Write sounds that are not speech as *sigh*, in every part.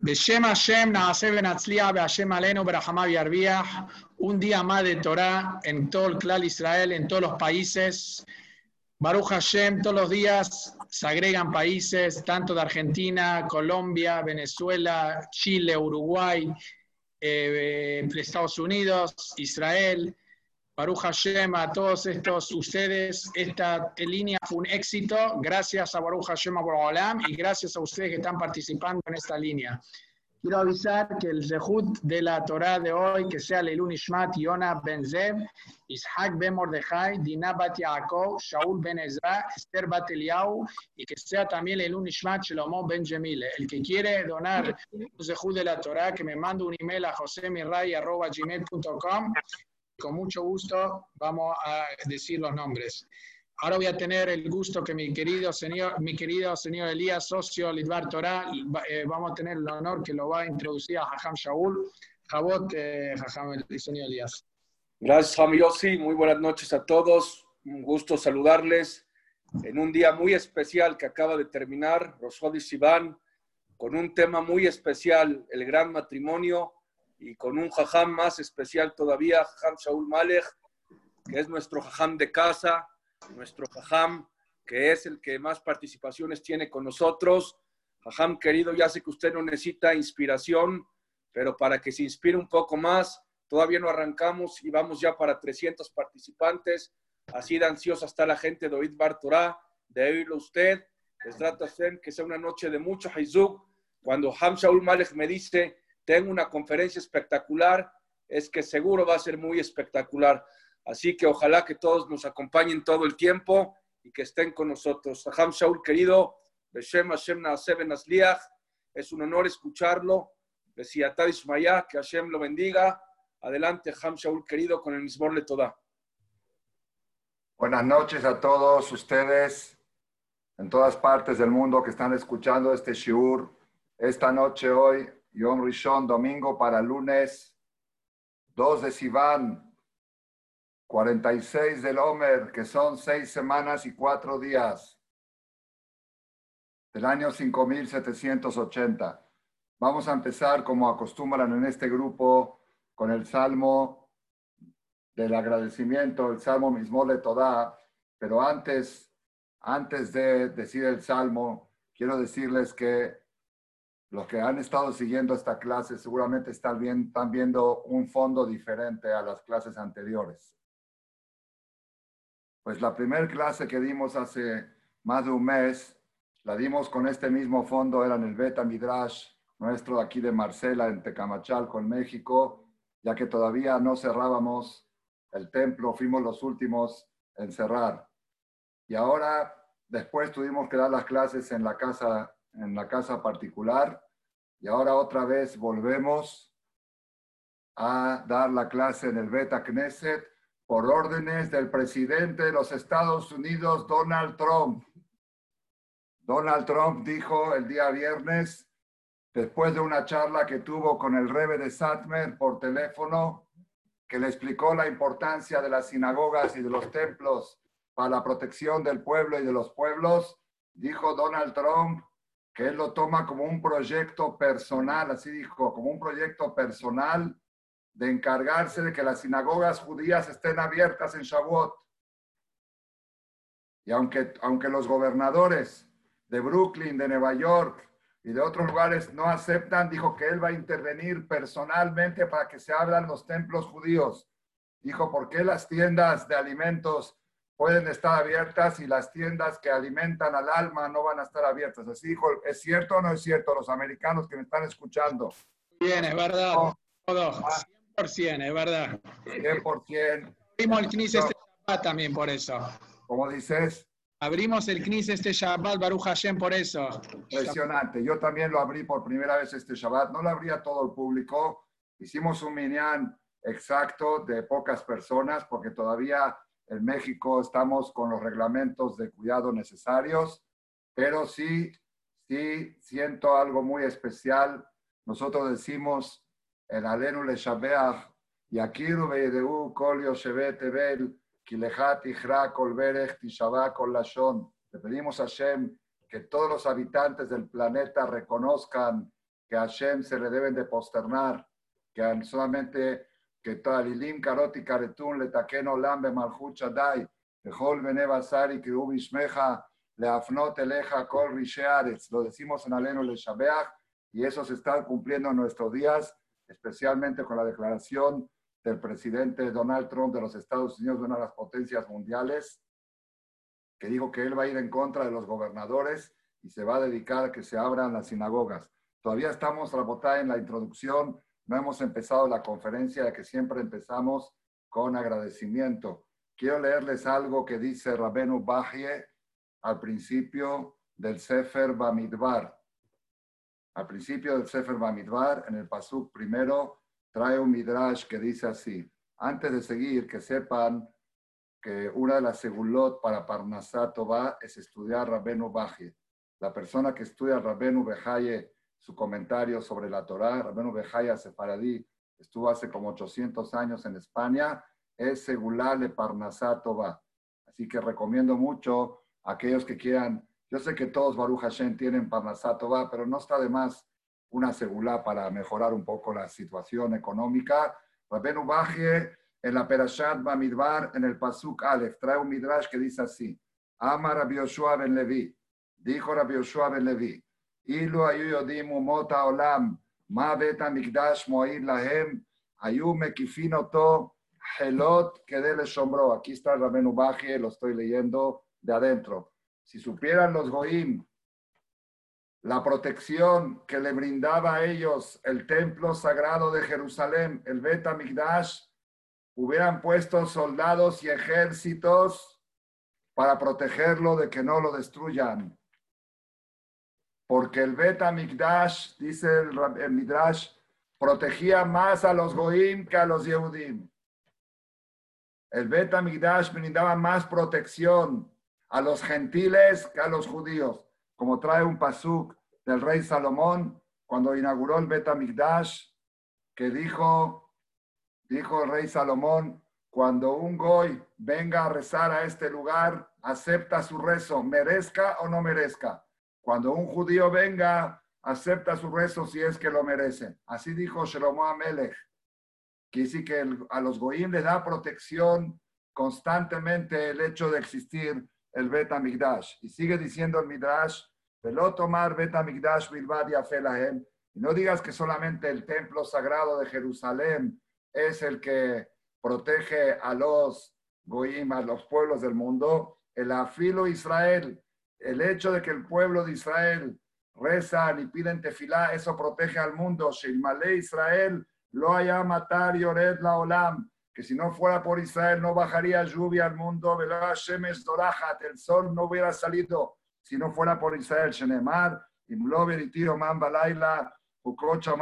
Beshem Hashem, Be'Hashem Alenu, un día más de Torah en todo el clan Israel, en todos los países. Baruch Hashem, todos los días se agregan países, tanto de Argentina, Colombia, Venezuela, Chile, Uruguay, eh, Estados Unidos, Israel. Baruch Hashem a todos estos ustedes. Esta línea fue un éxito gracias a Baruch Hashem Olam y gracias a ustedes que están participando en esta línea. Quiero avisar que el Zehut de la Torah de hoy, que sea Leilun Ishmat, Yona Ben Zev, Ishak Ben Mordechai, Dinah Bat Yaakov, Shaul Ben Ezra, Esther Bat Eliyahu, y que sea también Leilun Ishmat, Shlomo Ben Jemile. El que quiere donar un Zehut de la Torah, que me mande un email a josemiray.gmail.com con mucho gusto vamos a decir los nombres. Ahora voy a tener el gusto que mi querido señor, mi querido señor Elías, socio Lidvar Torah, eh, vamos a tener el honor que lo va a introducir a Jajam Shaul. Jabot, eh, Jajam, el señor Elías. Gracias, Jami Muy buenas noches a todos. Un gusto saludarles en un día muy especial que acaba de terminar, Rosjodi Sivan, con un tema muy especial, el gran matrimonio y con un jajam más especial todavía, jajam Shaul Malech, que es nuestro jajam de casa, nuestro jajam que es el que más participaciones tiene con nosotros. Jajam querido, ya sé que usted no necesita inspiración, pero para que se inspire un poco más, todavía no arrancamos y vamos ya para 300 participantes. Así de ansiosa está la gente de Oid Bar de oírlo usted. Les trata que sea una noche de mucho Haizuk. Cuando Ham Shaul Malech me dice tengo una conferencia espectacular, es que seguro va a ser muy espectacular. Así que ojalá que todos nos acompañen todo el tiempo y que estén con nosotros. Saham Shaul, querido, Beshem Hashem es un honor escucharlo. Besiatad Ismaya, que Hashem lo bendiga. Adelante, Ham Shaul, querido, con el Mismor Le Toda. Buenas noches a todos ustedes en todas partes del mundo que están escuchando este shiur esta noche hoy Yom Rishon, domingo para lunes 2 de Sivan, 46 del Omer, que son seis semanas y cuatro días del año 5780. Vamos a empezar, como acostumbran en este grupo, con el salmo del agradecimiento, el salmo mismo de Todá. Pero antes, antes de decir el salmo, quiero decirles que los que han estado siguiendo esta clase seguramente están, viendo un fondo diferente a las clases anteriores. Pues la primera clase que dimos hace más de un mes, la dimos con este mismo fondo, era en el Beta Midrash, nuestro aquí de Marcela, en Tecamachalco, en México, ya que todavía no cerrábamos el templo, fuimos los últimos en cerrar. Y ahora, después tuvimos que dar las clases en la casa en la casa particular y ahora otra vez volvemos a dar la clase en el Beta Knesset por órdenes del presidente de los Estados Unidos, Donald Trump. Donald Trump dijo el día viernes, después de una charla que tuvo con el Rebe de Satmer por teléfono, que le explicó la importancia de las sinagogas y de los templos para la protección del pueblo y de los pueblos, dijo Donald Trump que él lo toma como un proyecto personal, así dijo, como un proyecto personal de encargarse de que las sinagogas judías estén abiertas en Shavuot. Y aunque, aunque los gobernadores de Brooklyn, de Nueva York y de otros lugares no aceptan, dijo que él va a intervenir personalmente para que se abran los templos judíos. Dijo, ¿por qué las tiendas de alimentos pueden estar abiertas y las tiendas que alimentan al alma no van a estar abiertas. Así dijo, ¿es cierto o no es cierto? Los americanos que me están escuchando. Bien, es verdad. Todo. 100%, es verdad. 100%. Abrimos el CNIS este Shabbat también por eso. ¿Cómo dices? Abrimos el CNIS este Shabbat, Baruch Hashem, por eso. Impresionante. Yo también lo abrí por primera vez este Shabbat. No lo abrí a todo el público. Hicimos un minyan exacto de pocas personas porque todavía en México estamos con los reglamentos de cuidado necesarios, pero sí, sí siento algo muy especial. Nosotros decimos el Alenu le Shabeach, Yakiru Beideu Kol Yoshevet Ebel, Kilechat Ichra Kol Berech Tishabá Kol Lashon. Le pedimos a Hashem que todos los habitantes del planeta reconozcan que a Hashem se le deben de posternar, que solamente Karoti Karetun le taqueno lambe malchut Shaddai, Bechol Bene Basari Kiru Bishmeja, le afnot eleja kol rishearetz. Lo decimos en Aleno le Shabeach y eso se está cumpliendo en nuestros días, especialmente con la declaración del presidente Donald Trump de los Estados Unidos, de una de las potencias mundiales, que dijo que él va a ir en contra de los gobernadores y se va a dedicar a que se abran las sinagogas. Todavía estamos, Rabotá, en la introducción, no hemos empezado la conferencia que siempre empezamos con agradecimiento. Quiero leerles algo que dice Rabenu Bajie al principio del Sefer Bamidbar. Al principio del Sefer Bamidbar, en el Pasuk primero, trae un Midrash que dice así. Antes de seguir, que sepan que una de las segulot para Parnasat va es estudiar Rabenu Bajie. La persona que estudia Rabenu Bejaye, su comentario sobre la Torah, Rabenu Bejaye Sefaradí, estuvo hace como 800 años en España, es Segulá le Parnasat va. Así que recomiendo mucho a aquellos que quieran, yo sé que todos Baruch Hashem tienen Parnasat va, pero no está de más una segulá para mejorar un poco la situación económica. Rabenu Bajie en la Perashat Bamidbar, en el Pasuk Aleph, trae un midrash que dice así: Ama Rabbi Yoshua ben Levi, dijo Rabbi Yoshua ben Levi, Ilu ayu yodim umota olam, ma beta mikdash mo'id lahem, ayu mekifin oto, helot kedele shombro. Aquí está Rabenu Baje, lo estoy leyendo de adentro. Si supieran los goim la protección que le brindaba a ellos el templo sagrado de Jerusalén, el Bet Mikdash, hubieran puesto soldados y ejércitos para protegerlo de que no lo destruyan. Porque el Bet Mikdash, dice el, Midrash, protegía más a los Goim que a los Yehudim. El Bet Mikdash brindaba más protección a los gentiles que a los judíos, como trae un pasuk del rey Salomón cuando inauguró el Bet Mikdash, que dijo Dijo el rey Salomón, cuando un goy venga a rezar a este lugar, acepta su rezo, merezca o no merezca. Cuando un judío venga, acepta su rezo si es que lo merece. Así dijo Shlomo Amelech. Que dice que a los goyim les da protección constantemente el hecho de existir el Bet Amigdash. Y sigue diciendo el Midrash, velo tomar Bet Amigdash bilbad y no digas que solamente el templo sagrado de Jerusalén es el que protege a los goyim, a los pueblos del mundo. El afilo Israel, el hecho de que el pueblo de Israel rezan y piden tefilá, eso protege al mundo. Shilmale Israel, lo haya matar y ored la olam. Que si no fuera por Israel no bajaría lluvia al mundo. El sol no hubiera salido si no fuera por Israel. Shenemar, Imlover y Tiro Man Balaila, Ukrocha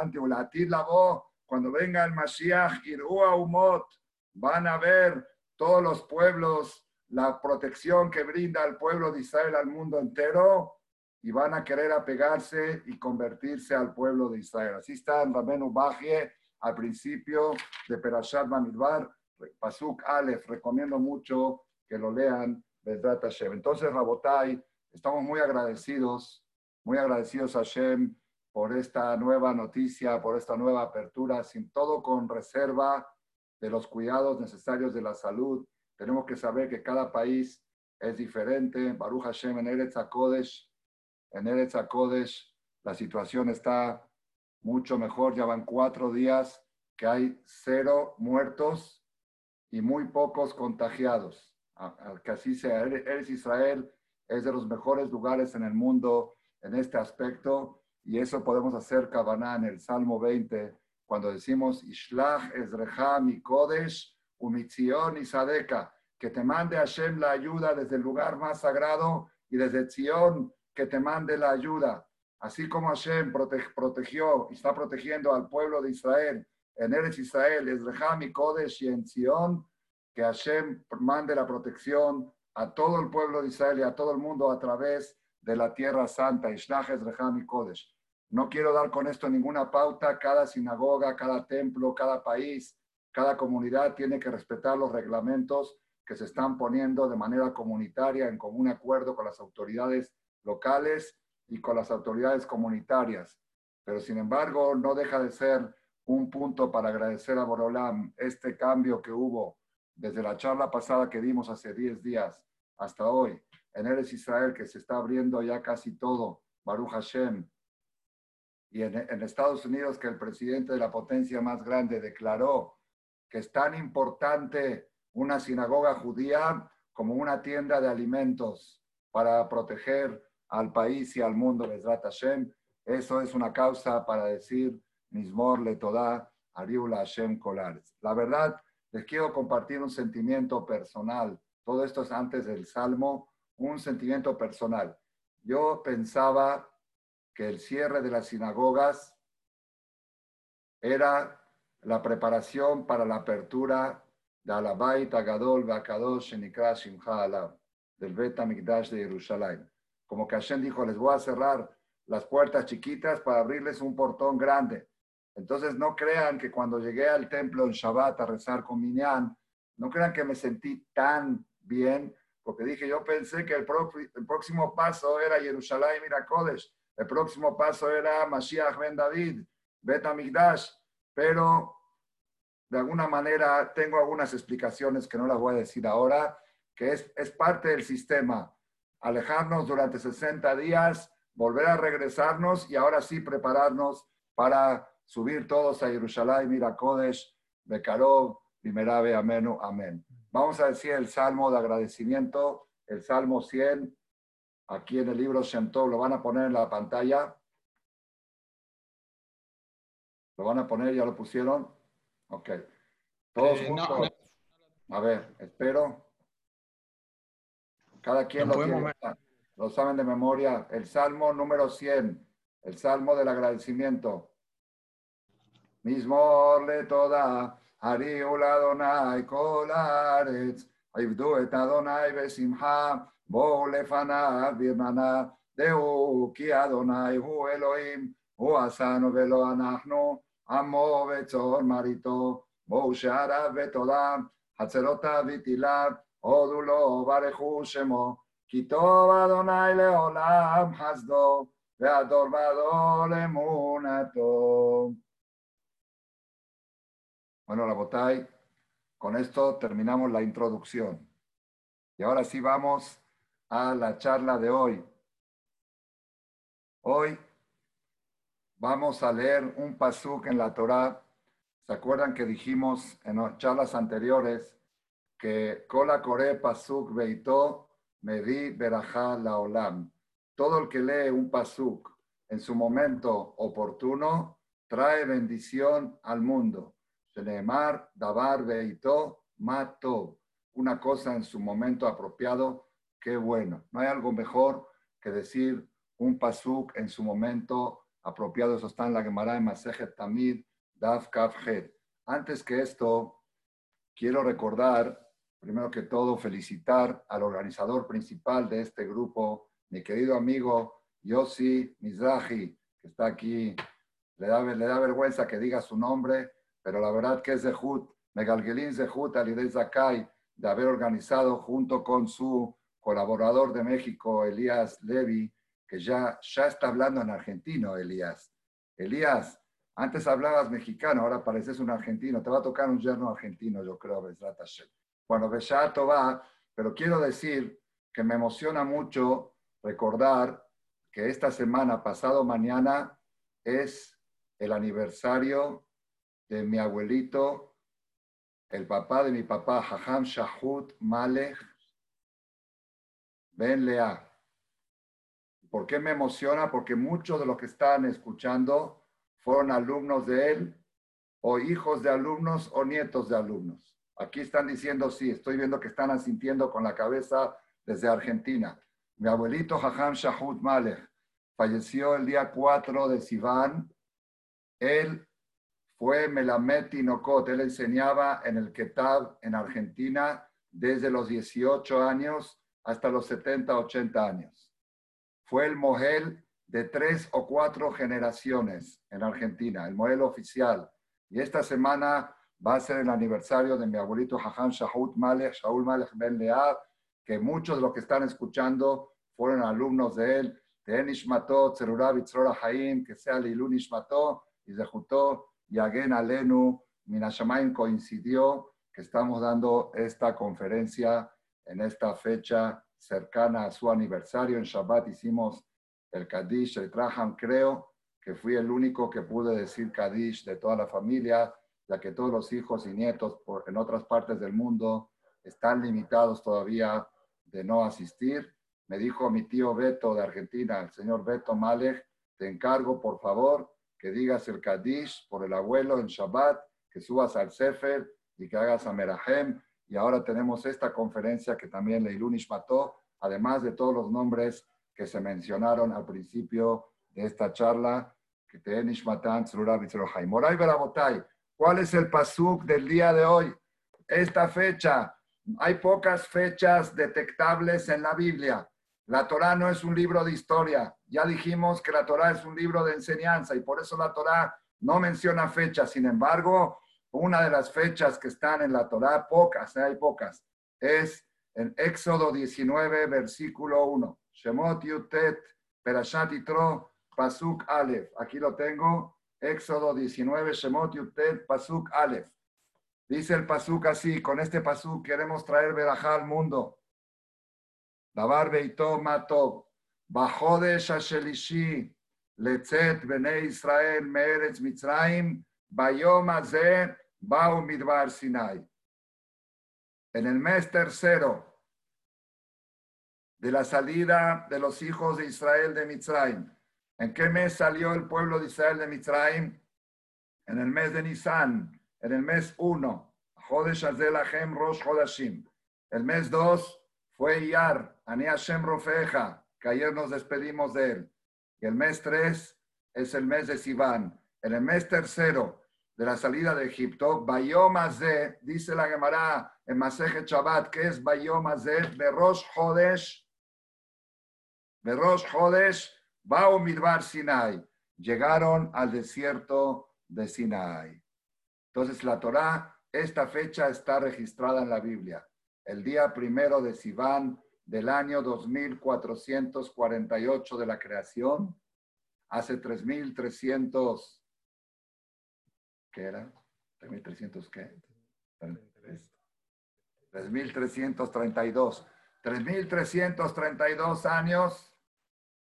Antiulatir la voz cuando venga el Mashiach, Irua Umot, van a ver todos los pueblos la protección que brinda al pueblo de Israel al mundo entero y van a querer apegarse y convertirse al pueblo de Israel. Así está en Bajie al principio de Perashat Bamidbar, Pasuk Aleph. Recomiendo mucho que lo lean, Bedrat Hashem. Entonces, Rabotai, estamos muy agradecidos, muy agradecidos a Hashem por esta nueva noticia, por esta nueva apertura, sin todo con reserva de los cuidados necesarios de la salud. Tenemos que saber que cada país es diferente. Baruch Hashem en Eretz HaKodesh, en Eretz HaKodesh la situación está mucho mejor. Ya van cuatro días que hay cero muertos y muy pocos contagiados. Que así sea. Eretz Israel es de los mejores lugares en el mundo en este aspecto y eso podemos hacer Kavaná en el Salmo 20, cuando decimos, Ishlach Ezrecha mi Kodesh, Umitzion y Sadeka, que te mande Hashem la ayuda desde el lugar más sagrado y desde Zion, que te mande la ayuda. Así como Hashem protegió y está protegiendo al pueblo de Israel en Eretz Israel, Ezrecha mi Kodesh y en Zion, que Hashem mande la protección a todo el pueblo de Israel y a todo el mundo a través de la tierra santa, Ishlach Ezrecha mi Kodesh. No quiero dar con esto ninguna pauta. Cada sinagoga, cada templo, cada país, cada comunidad tiene que respetar los reglamentos que se están poniendo de manera comunitaria en común acuerdo con las autoridades locales y con las autoridades comunitarias. pero sin embargo no deja de ser un punto para agradecer a Borolam este cambio que hubo desde la charla pasada que dimos hace 10 días hasta hoy en Eres Israel, que se está abriendo ya casi todo, Baruch Hashem, y en, en Estados Unidos que el presidente de la potencia más grande declaró que es tan importante una sinagoga judía como una tienda de alimentos para proteger al país y al mundo, Bezrat Hashem. Eso es una causa para decir Mismor le toda Ariula Hashem Kolares. La verdad, les quiero compartir un sentimiento personal. Todo esto es antes del Salmo, un sentimiento personal. Yo pensaba que el cierre de las sinagogas era la preparación para la apertura de Alabait Agadol Bakadosh Shenikra Shimcha del Bet Mikdash de Jerusalén. Como que Hashem dijo, les voy a cerrar las puertas chiquitas para abrirles un portón grande. Entonces no crean que cuando llegué al templo en Shabbat a rezar con Minyan, no crean que me sentí tan bien, porque dije, yo pensé que el, próximo paso era Jerusalén y el próximo paso era Mashiach ben David, Bet Amigdash, pero de alguna manera tengo algunas explicaciones que no las voy a decir ahora, que es, es parte del sistema. Alejarnos durante 60 días, volver a regresarnos y ahora sí prepararnos para subir todos a Jerusalén, mira Kodesh, Bekarov, Primerabe, Amén, Amén. Vamos a decir el salmo de agradecimiento, el salmo 100, aquí en el libro Shem lo van a poner en la pantalla. ¿Lo van a poner? ¿Ya lo pusieron? Ok. Todos eh, juntos. A ver, espero. Cada quien lo, tiene, lo saben de memoria. El salmo número 100, el salmo del agradecimiento. מזמור לתודה, הריעו לאדוני כל הארץ, עבדו את אדוני בשמחה, בואו לפניו ברננה, דעו כי אדוני הוא אלוהים, הוא עשנו ולא אנחנו, עמו וצאן מרעיתו, בואו שעריו בתודה, חצרותיו ותהילה, הודו לו ברכו שמו, כי טוב אדוני לעולם חסדו, והדור ודור אמונתו. Bueno, la botay, con esto terminamos la introducción. Y ahora sí vamos a la charla de hoy. Hoy vamos a leer un pasuk en la Torá. ¿Se acuerdan que dijimos en charlas anteriores que Kola Kore Pasuk Beito Medi Berajá Laolam? Todo el que lee un pasuk en su momento oportuno trae bendición al mundo. Shenemar, Dabar, Beito, Mato. Una cosa en su momento apropiado, qué bueno. No hay algo mejor que decir un pasuk en su momento apropiado. Eso está en la Gemara de Masejet Tamid, Daf Kafhed. Antes que esto, quiero recordar, primero que todo, felicitar al organizador principal de este grupo, mi querido amigo Yossi Mizrahi, que está aquí. Le da, le da vergüenza que diga su nombre, pero la verdad que es Zehut, Megalgelin Zehut, Alidei Zakai, de haber organizado junto con su colaborador de México, Elías Levy, que ya, ya está hablando en argentino, Elías. Elías, antes hablabas mexicano, ahora pareces un argentino. Te va a tocar un yerno argentino, yo creo, Bueno, Beshato va, pero quiero decir que me emociona mucho recordar que esta semana, pasado mañana, es el aniversario de mi abuelito, el papá de mi papá, Jajam Shahut Malech Ben Lea. ¿Por qué me emociona? Porque muchos de los que están escuchando fueron alumnos de él, o hijos de alumnos, o nietos de alumnos. Aquí están diciendo sí, estoy viendo que están asintiendo con la cabeza desde Argentina. Mi abuelito Jajam Shahut Malech falleció el día 4 de Sivan. Él fue Melamed Tinokot. Él enseñaba en el Ketab en Argentina desde los 18 años hasta los 70, 80 años. Fue el Mohel de tres o cuatro generaciones en Argentina, el Mohel oficial. Y esta semana va a ser el aniversario de mi abuelito Jajam Shahut Malek, Shaul Malek Ben Leab, que muchos de los que están escuchando fueron alumnos de él. Tenishmato, Tserura Bitzrora Haim, que sea Lilu Nishmato y Zehutó, Yagen Alenu, Minashamaim coincidió que estamos dando esta conferencia en esta fecha cercana a su aniversario. En Shabbat hicimos el Kadish, el Traham, creo que fui el único que pude decir Kadish de toda la familia, ya que todos los hijos y nietos en otras partes del mundo están limitados todavía de no asistir. Me dijo mi tío Beto de Argentina, el señor Beto Malek, te encargo por favor que digas el Kadish por el abuelo en Shabbat, que subas al Sefer y que hagas a Merahem. Y ahora tenemos esta conferencia que también Leilunish mató, además de todos los nombres que se mencionaron al principio de esta charla, que te Nishmatan, Moray Berabotay, ¿cuál es el pasuk del día de hoy? Esta fecha, hay pocas fechas detectables en la Biblia. La Torah no es un libro de historia. Ya dijimos que la Torah es un libro de enseñanza y por eso la Torah no menciona fechas. Sin embargo, una de las fechas que están en la Torah, pocas, ¿eh? hay pocas, es en Éxodo 19, versículo 1. Shemot Yutet, Perashat Itro, Pasuk Aleph. Aquí lo tengo. Éxodo 19, Shemot Yutet, Pasuk Aleph. Dice el Pasuk así, con este Pasuk queremos traer Berajá al mundo. Dabar Beito Matov, Bajodesh Shashelishi, Letzet Bene Israel, Meretz Mitzrayim, Bayom Azeh, Midbar Sinai. En el mes tercero de la salida de los hijos de Israel de Mitzrayim. ¿En qué mes salió el pueblo de Israel de Mitzrayim? En el mes de Nisan, en el mes 1. Jodesh Azelachem Rosh Hodashim. El mes 2 fue Iyar, Ani Hashem Rofeja, que ayer nos despedimos de él. Y el mes 3 es el mes de Sivan. En el mes tercero de la salida de Egipto, Bayomazé, dice la Gemara en Maseje Shabbat, que es Bayomazé, Berosh Hodesh, Berosh Hodesh, Bao Midbar Sinai. Llegaron al desierto de Sinai. Entonces la Torah, esta fecha está registrada en la Biblia. El día primero de Sivan del año 2448 de la creación, hace 3300 ¿qué era? 3.300 qué? 3.332. 3.332 años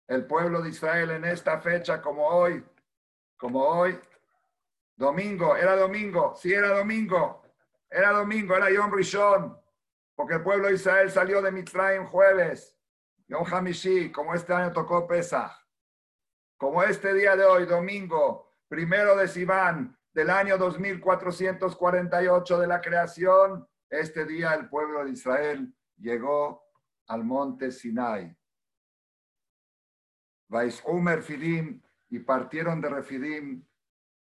el pueblo de Israel en esta fecha como hoy, como hoy, domingo, era domingo, sí era domingo, era domingo, era Yom Rishon, porque el pueblo de Israel salió de Mitzrayim jueves, Yom Hamishi, como este año tocó Pesach, como este día de hoy, domingo, primero de Sivan, del año 2448 de la creación, este día el pueblo de Israel llegó al monte Sinai. Umer Fidim y partieron de Refidim,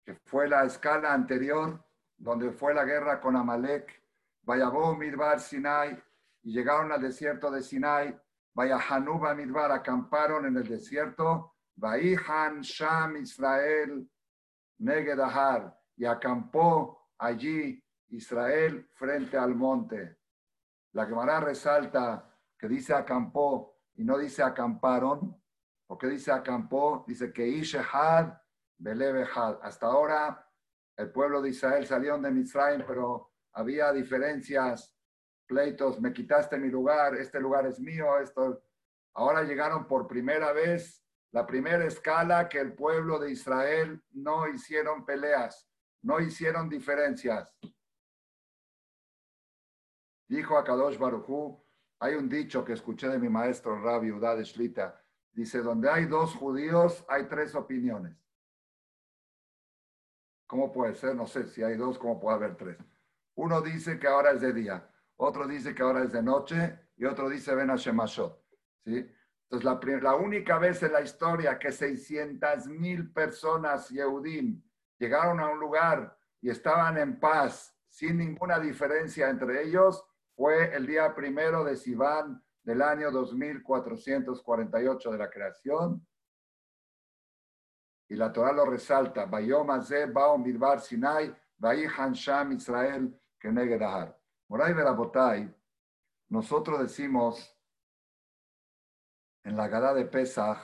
que fue la escala anterior, donde fue la guerra con Amalek. Vayabó Midbar Sinai y llegaron al desierto de Sinai. Vaya Hanuba Midbar, acamparon en el desierto. Vaihan Sham Israel Negedahar, y acampó allí Israel frente al monte. La Gemara resalta que dice acampó y no dice acamparon, porque dice acampó, dice que Ishehad, Belebehad. Hasta ahora el pueblo de Israel salió de Misraim, pero había diferencias, pleitos, me quitaste mi lugar, este lugar es mío, esto. Ahora llegaron por primera vez la primera escala que el pueblo de Israel no hicieron peleas, no hicieron diferencias. Dijo a Kadosh Baruchú, hay un dicho que escuché de mi maestro Rabbi Udad Shlita, dice, donde hay dos judíos hay tres opiniones. ¿Cómo puede ser? No sé, si hay dos, ¿cómo puede haber tres? Uno dice que ahora es de día, otro dice que ahora es de noche y otro dice ven a Shemashot. ¿sí? Entonces, la, única vez en la historia que 600 mil personas Yehudim llegaron a un lugar y estaban en paz sin ninguna diferencia entre ellos fue el día primero de Sivan del año 2448 de la creación. Y la Torah lo resalta, Bayom Baom Midbar Sinai, Vayihan Sham Israel Kenegedahar. Moray Berabotay, nosotros decimos en la Gada de Pesach,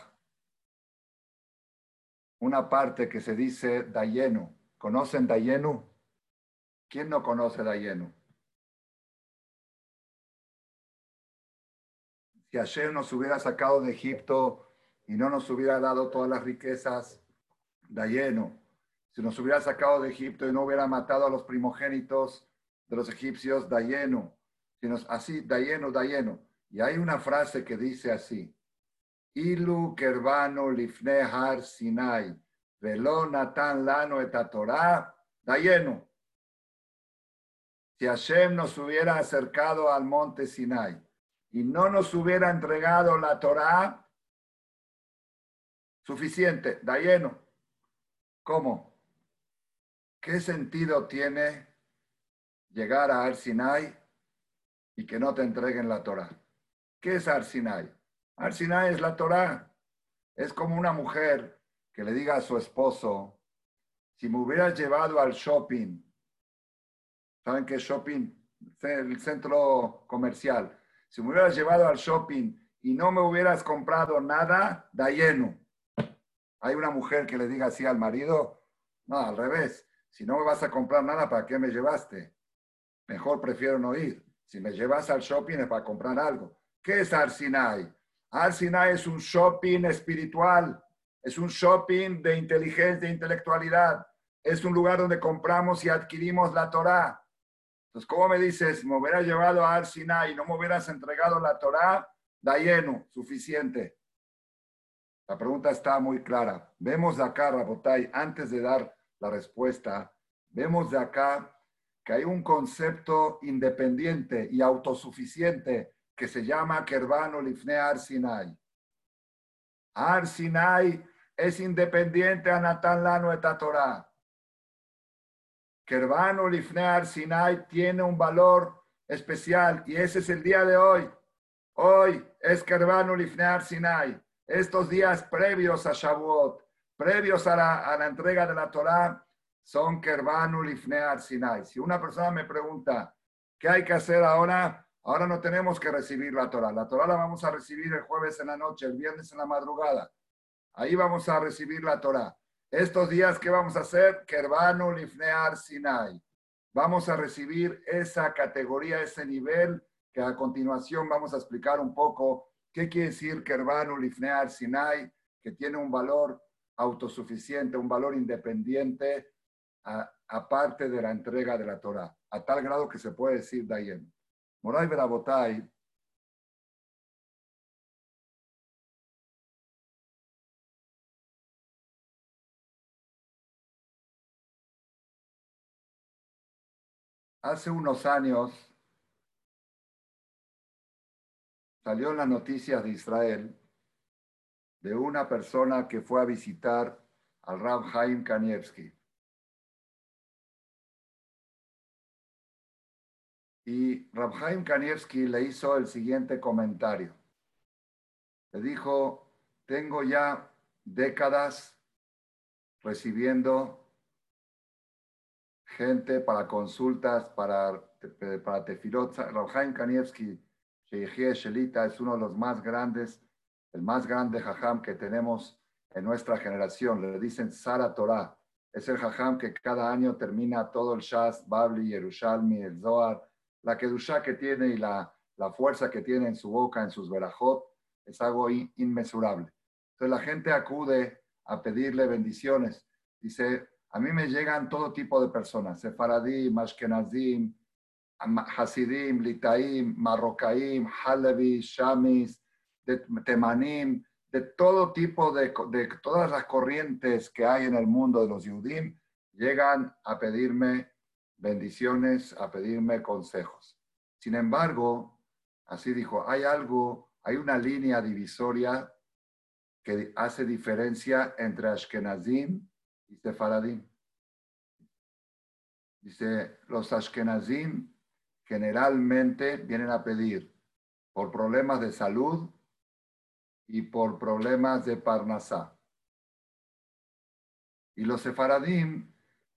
una parte que se dice Dayenu. ¿Conocen Dayenu? ¿Quién no conoce Dayenu? Si ayer nos hubiera sacado de Egipto y no nos hubiera dado todas las riquezas, Dayenu. Si nos hubiera sacado de Egipto y no hubiera matado a los primogénitos de los egipcios, Dayenu. Si nos, así, Dayenu, Dayenu. Y hay una frase que dice así. Ilu kerbano lifne har Sinai, velo natan lano et Torah, Dayenu. Si Hashem nos hubiera acercado al monte Sinai y no nos hubiera entregado la Torah, suficiente, Dayenu. ¿Cómo? ¿Qué sentido tiene llegar a Arsinai y que no te entreguen la Torah? ¿Qué es Arsinai? Arsinai es la Torah. Es como una mujer que le diga a su esposo, si me hubieras llevado al shopping, ¿saben qué es shopping? El centro comercial. Si me hubieras llevado al shopping y no me hubieras comprado nada, da lleno. Hay una mujer que le diga así al marido, no, al revés. Si no me vas a comprar nada, ¿para qué me llevaste? Mejor prefiero no ir. Si me llevas al shopping es para comprar algo. ¿Qué es Arsinai? Arsinai es un shopping espiritual, es un shopping de inteligencia e intelectualidad. Es un lugar donde compramos y adquirimos la Torah. Entonces, ¿cómo me dices? Me hubieras llevado a Arsinai y no me hubieras entregado la Torah, da lleno, suficiente. La pregunta está muy clara. Vemos de acá, Rabotay, antes de dar la respuesta, vemos de acá que hay un concepto independiente y autosuficiente que se llama Kerbano Lifne Arsinai. Arsinai es independiente a Natan Lano et Torah. Kerbano Lifne Arsinai tiene un valor especial y ese es el día de hoy. Hoy es Kerbano Lifne Arsinai. Estos días previos a Shavuot, previos a la, entrega de la Torah, son Kerbanu Lifnear Sinai. Si una persona me pregunta, ¿qué hay que hacer ahora? Ahora no tenemos que recibir la Torah. La Torah la vamos a recibir el jueves en la noche, el viernes en la madrugada. Ahí vamos a recibir la Torah. Estos días, ¿qué vamos a hacer? Kerbanu Lifnear Sinai. Vamos a recibir esa categoría, ese nivel, que a continuación vamos a explicar un poco qué quiere decir Kerbanu Lifnear Sinai, que tiene un valor autosuficiente, un valor independiente, aparte de la entrega de la Torah, a tal grado que se puede decir Dayen. Moray Berabotay Hace unos años salió en las noticias de Israel de una persona que fue a visitar al Rab Haim. Y Rabhaim Kanievski le hizo el siguiente comentario. Le dijo, tengo ya décadas recibiendo gente para consultas, para, para tefilot. Rabhaim Kanievski, Shelita, es uno de los más grandes, el más grande jajam que tenemos en nuestra generación. Le dicen Sara Torah. Es el jajam que cada año termina todo el Shas, Babli, Yerushalmi, el Zohar, la kedusha que tiene y la, la, fuerza que tiene en su boca, en sus verajot, es algo inmesurable. Entonces la gente acude a pedirle bendiciones. Dice, a mí me llegan todo tipo de personas, sefaradim, ashkenazim, hasidim, litaim, marrocaim, halevi, shamis, temanim, de todo tipo de, de, todas las corrientes que hay en el mundo de los yudim, llegan a pedirme bendiciones, a pedirme consejos. Sin embargo, así dijo, hay algo, hay una línea divisoria que hace diferencia entre Ashkenazim y Sefaradim. Dice, los Ashkenazim generalmente vienen a pedir por problemas de salud y por problemas de Parnasá. Y los Sefaradim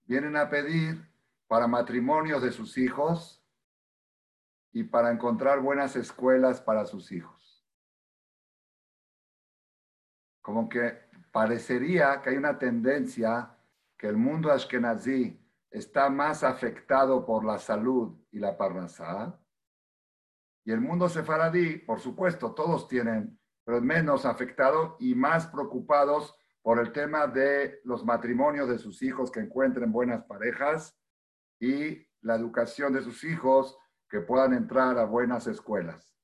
vienen a pedir para matrimonios de sus hijos y para encontrar buenas escuelas para sus hijos. Como que parecería que hay una tendencia que el mundo ashkenazí está más afectado por la salud y la parnasá. Y el mundo sefaradí, por supuesto, todos tienen, pero menos afectado y más preocupados por el tema de los matrimonios de sus hijos que encuentren buenas parejas y la educación de sus hijos que puedan entrar a buenas escuelas.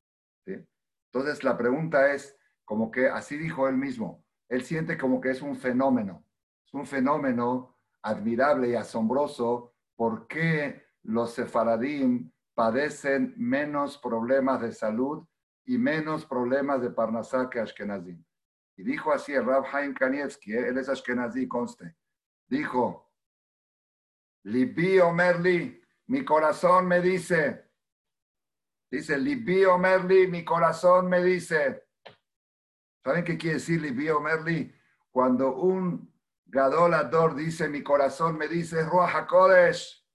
Entonces la pregunta es, como que así dijo él mismo, él siente como que es un fenómeno, es un fenómeno admirable y asombroso por qué los sefaradim padecen menos problemas de salud y menos problemas de Parnasá que Ashkenazim. Y dijo así el Rab Haim Kanievski, ¿eh? él es Ashkenazí, conste. Dijo, Libi Omerli, mi corazón me dice, dice, Libi Omerli, mi corazón me dice. ¿Saben qué quiere decir Libi Omerli? Cuando un Gadolador dice, mi corazón me dice, es Ruach HaKodesh.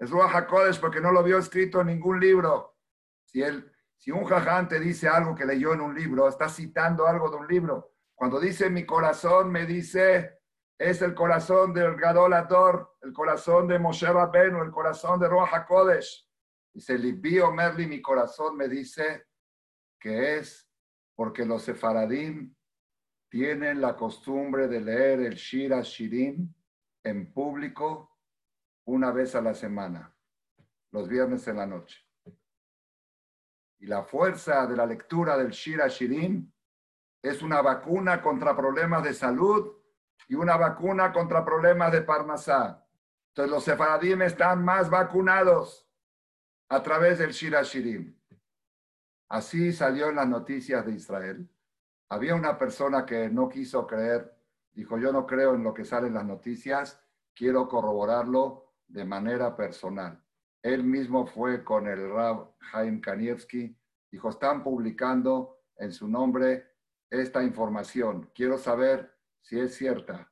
Es Ruach HaKodesh porque no lo vio escrito en ningún libro. Si, él, si un jaján te dice algo que leyó en un libro, está citando algo de un libro. Cuando dice mi corazón me dice, es el corazón del Gadolador, el corazón de Moshe Rabbeinu, el corazón de Ruach HaKodesh. Dice, Libio Merli, mi corazón me dice que es porque los sefaradim tienen la costumbre de leer el Shira Shirim en público una vez a la semana, los viernes en la noche. Y la fuerza de la lectura del Shira Shirim es una vacuna contra problemas de salud y una vacuna contra problemas de Parnasá. Entonces los sefaradim están más vacunados a través del Shira Shirim. Así salió en las noticias de Israel había una persona que no quiso creer, dijo, yo no creo en lo que sale en las noticias, quiero corroborarlo de manera personal. Él mismo fue con el Rab Jaime Kanievski, dijo, están publicando en su nombre esta información, quiero saber si es cierta.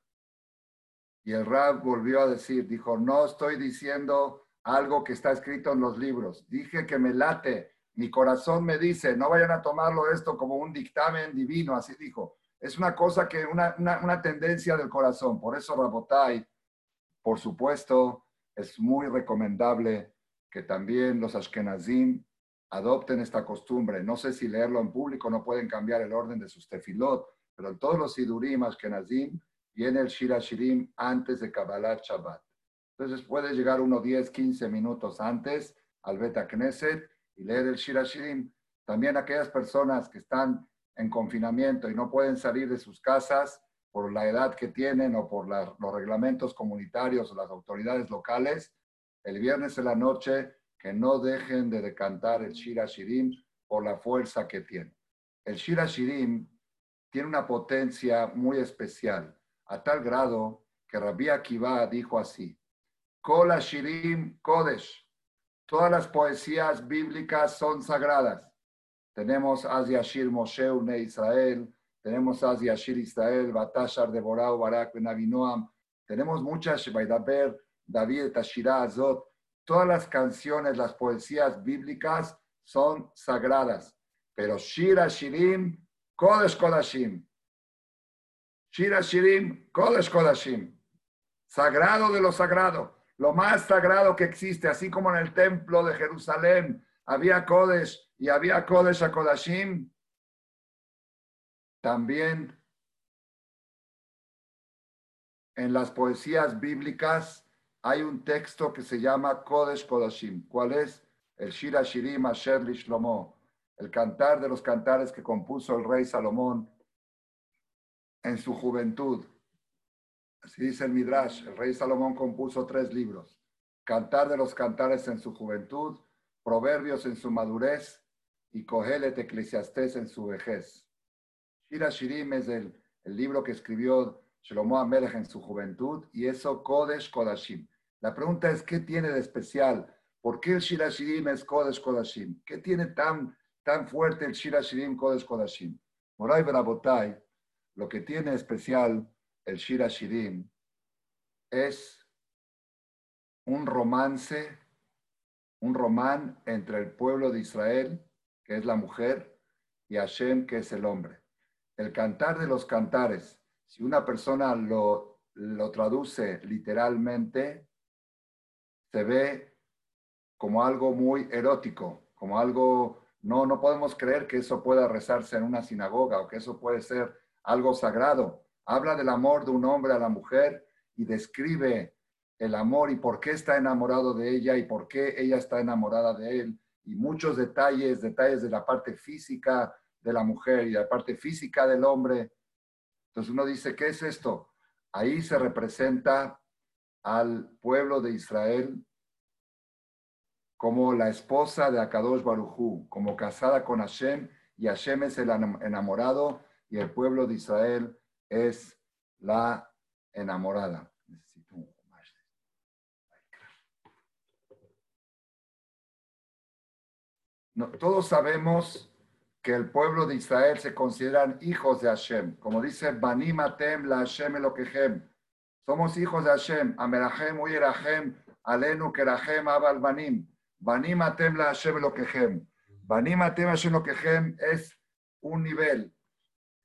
Y el Rab volvió a decir, dijo, no estoy diciendo algo que está escrito en los libros, dije que me late mi corazón me dice, no vayan a tomarlo esto como un dictamen divino, así dijo. Es una cosa que, una, una, tendencia del corazón. Por eso, Rabotai, por supuesto, es muy recomendable que también los Ashkenazim adopten esta costumbre. No sé si leerlo en público, no pueden cambiar el orden de sus tefilot, pero en todos los Sidurim Ashkenazim viene el Shira Shirim antes de Kabbalah Shabbat. Entonces puede llegar unos 10, 15 minutos antes al Beta Knesset y leer el Shirashirim. También aquellas personas que están en confinamiento y no pueden salir de sus casas por la edad que tienen o por los reglamentos comunitarios o las autoridades locales, el viernes en la noche que no dejen de decantar el Shirashirim por la fuerza que tiene. El Shirashirim tiene una potencia muy especial, a tal grado que Rabbi Akiva dijo así, Kol Shirim Kodesh, Todas las poesías bíblicas son sagradas. Tenemos Az Yashir Moshe Une Israel, tenemos Az Yashir Israel, Batashar de Borao Barak Ben Abinoam, tenemos muchas, Baidaber, David Tashira Azot. Todas las canciones, las poesías bíblicas son sagradas. Pero Shira Shirim, Kodesh Kodashim. Shira Shirim, Kodesh Kodashim. Sagrado de lo sagrado lo más sagrado que existe, así como en el templo de Jerusalén había Kodesh y había Kodesh a Kodashim, también en las poesías bíblicas hay un texto que se llama Kodesh Kodashim. ¿Cuál es? El Shira Shirim Asher Shlomo, el cantar de los cantares que compuso el rey Salomón en su juventud. Así dice el Midrash, el rey Salomón compuso tres libros, Cantar de los Cantares en su juventud, Proverbios en su madurez y Cogelet Eclesiastés en su vejez. Shira Shirim es el, libro que escribió Shlomo Amelech en su juventud y eso Kodesh Kodashim. La pregunta es, ¿qué tiene de especial? ¿Por qué el Shira Shirim es Kodesh Kodashim? ¿Qué tiene tan, tan fuerte el Shira Shirim Kodesh Kodashim? Moray Berabotai, lo que tiene especial el Shira Shirim, es un romance, un román entre el pueblo de Israel, que es la mujer, y Hashem, que es el hombre. El cantar de los cantares si una persona lo, lo traduce literalmente, se ve como algo muy erótico, como algo, no, no podemos creer que eso pueda rezarse en una sinagoga o que eso puede ser algo sagrado. Habla del amor de un hombre a la mujer y describe el amor y por qué está enamorado de ella y por qué ella está enamorada de él y muchos detalles, detalles de la parte física de la mujer y de la parte física del hombre. Entonces uno dice, ¿qué es esto? Ahí se representa al pueblo de Israel como la esposa de Akadosh Barujú, como casada con Hashem, y Hashem es el enamorado y el pueblo de Israel es la enamorada. todos sabemos que el pueblo de Israel se consideran hijos de Hashem. Como dice, Banim Atem la Hashem Elokehem. Somos hijos de Hashem. Amerahem Uyerachem, Alenu Kerachem Abal Banim. Banim Atem la Hashem Elokehem. Banim Atem Hashem Elokehem es un nivel,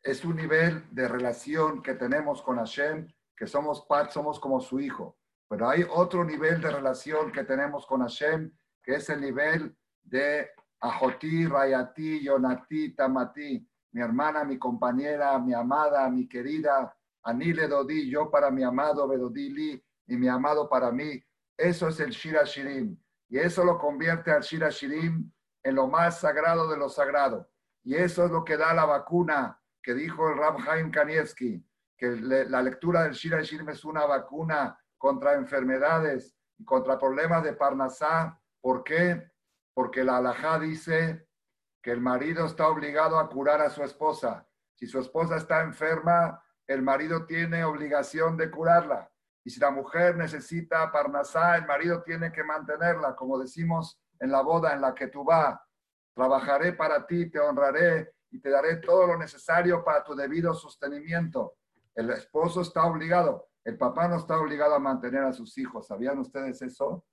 es un nivel de relación que tenemos con Hashem, que somos parte, somos como su hijo. Pero hay otro nivel de relación que tenemos con Hashem, que es el nivel de Ajoti, Rayati, Yonati, Tamati, mi hermana, mi compañera, mi amada, mi querida, Anile Dodi, yo para mi amado Bedodili y mi amado para mí. Eso es el Shira Shirim. Y eso lo convierte al Shira Shirim en lo más sagrado de lo sagrado. Y eso es lo que da la vacuna que dijo el Rab Haim Kanievski, que la lectura del Shira Shirim es una vacuna contra enfermedades y contra problemas de Parnasá. ¿Por qué? porque la alajá dice que el marido está obligado a curar a su esposa. Si su esposa está enferma, el marido tiene obligación de curarla. Y si la mujer necesita parnasá, el marido tiene que mantenerla, como decimos en la boda en la que tú vas. Trabajaré para ti, te honraré y te daré todo lo necesario para tu debido sostenimiento. El esposo está obligado, el papá no está obligado a mantener a sus hijos. ¿Sabían ustedes eso?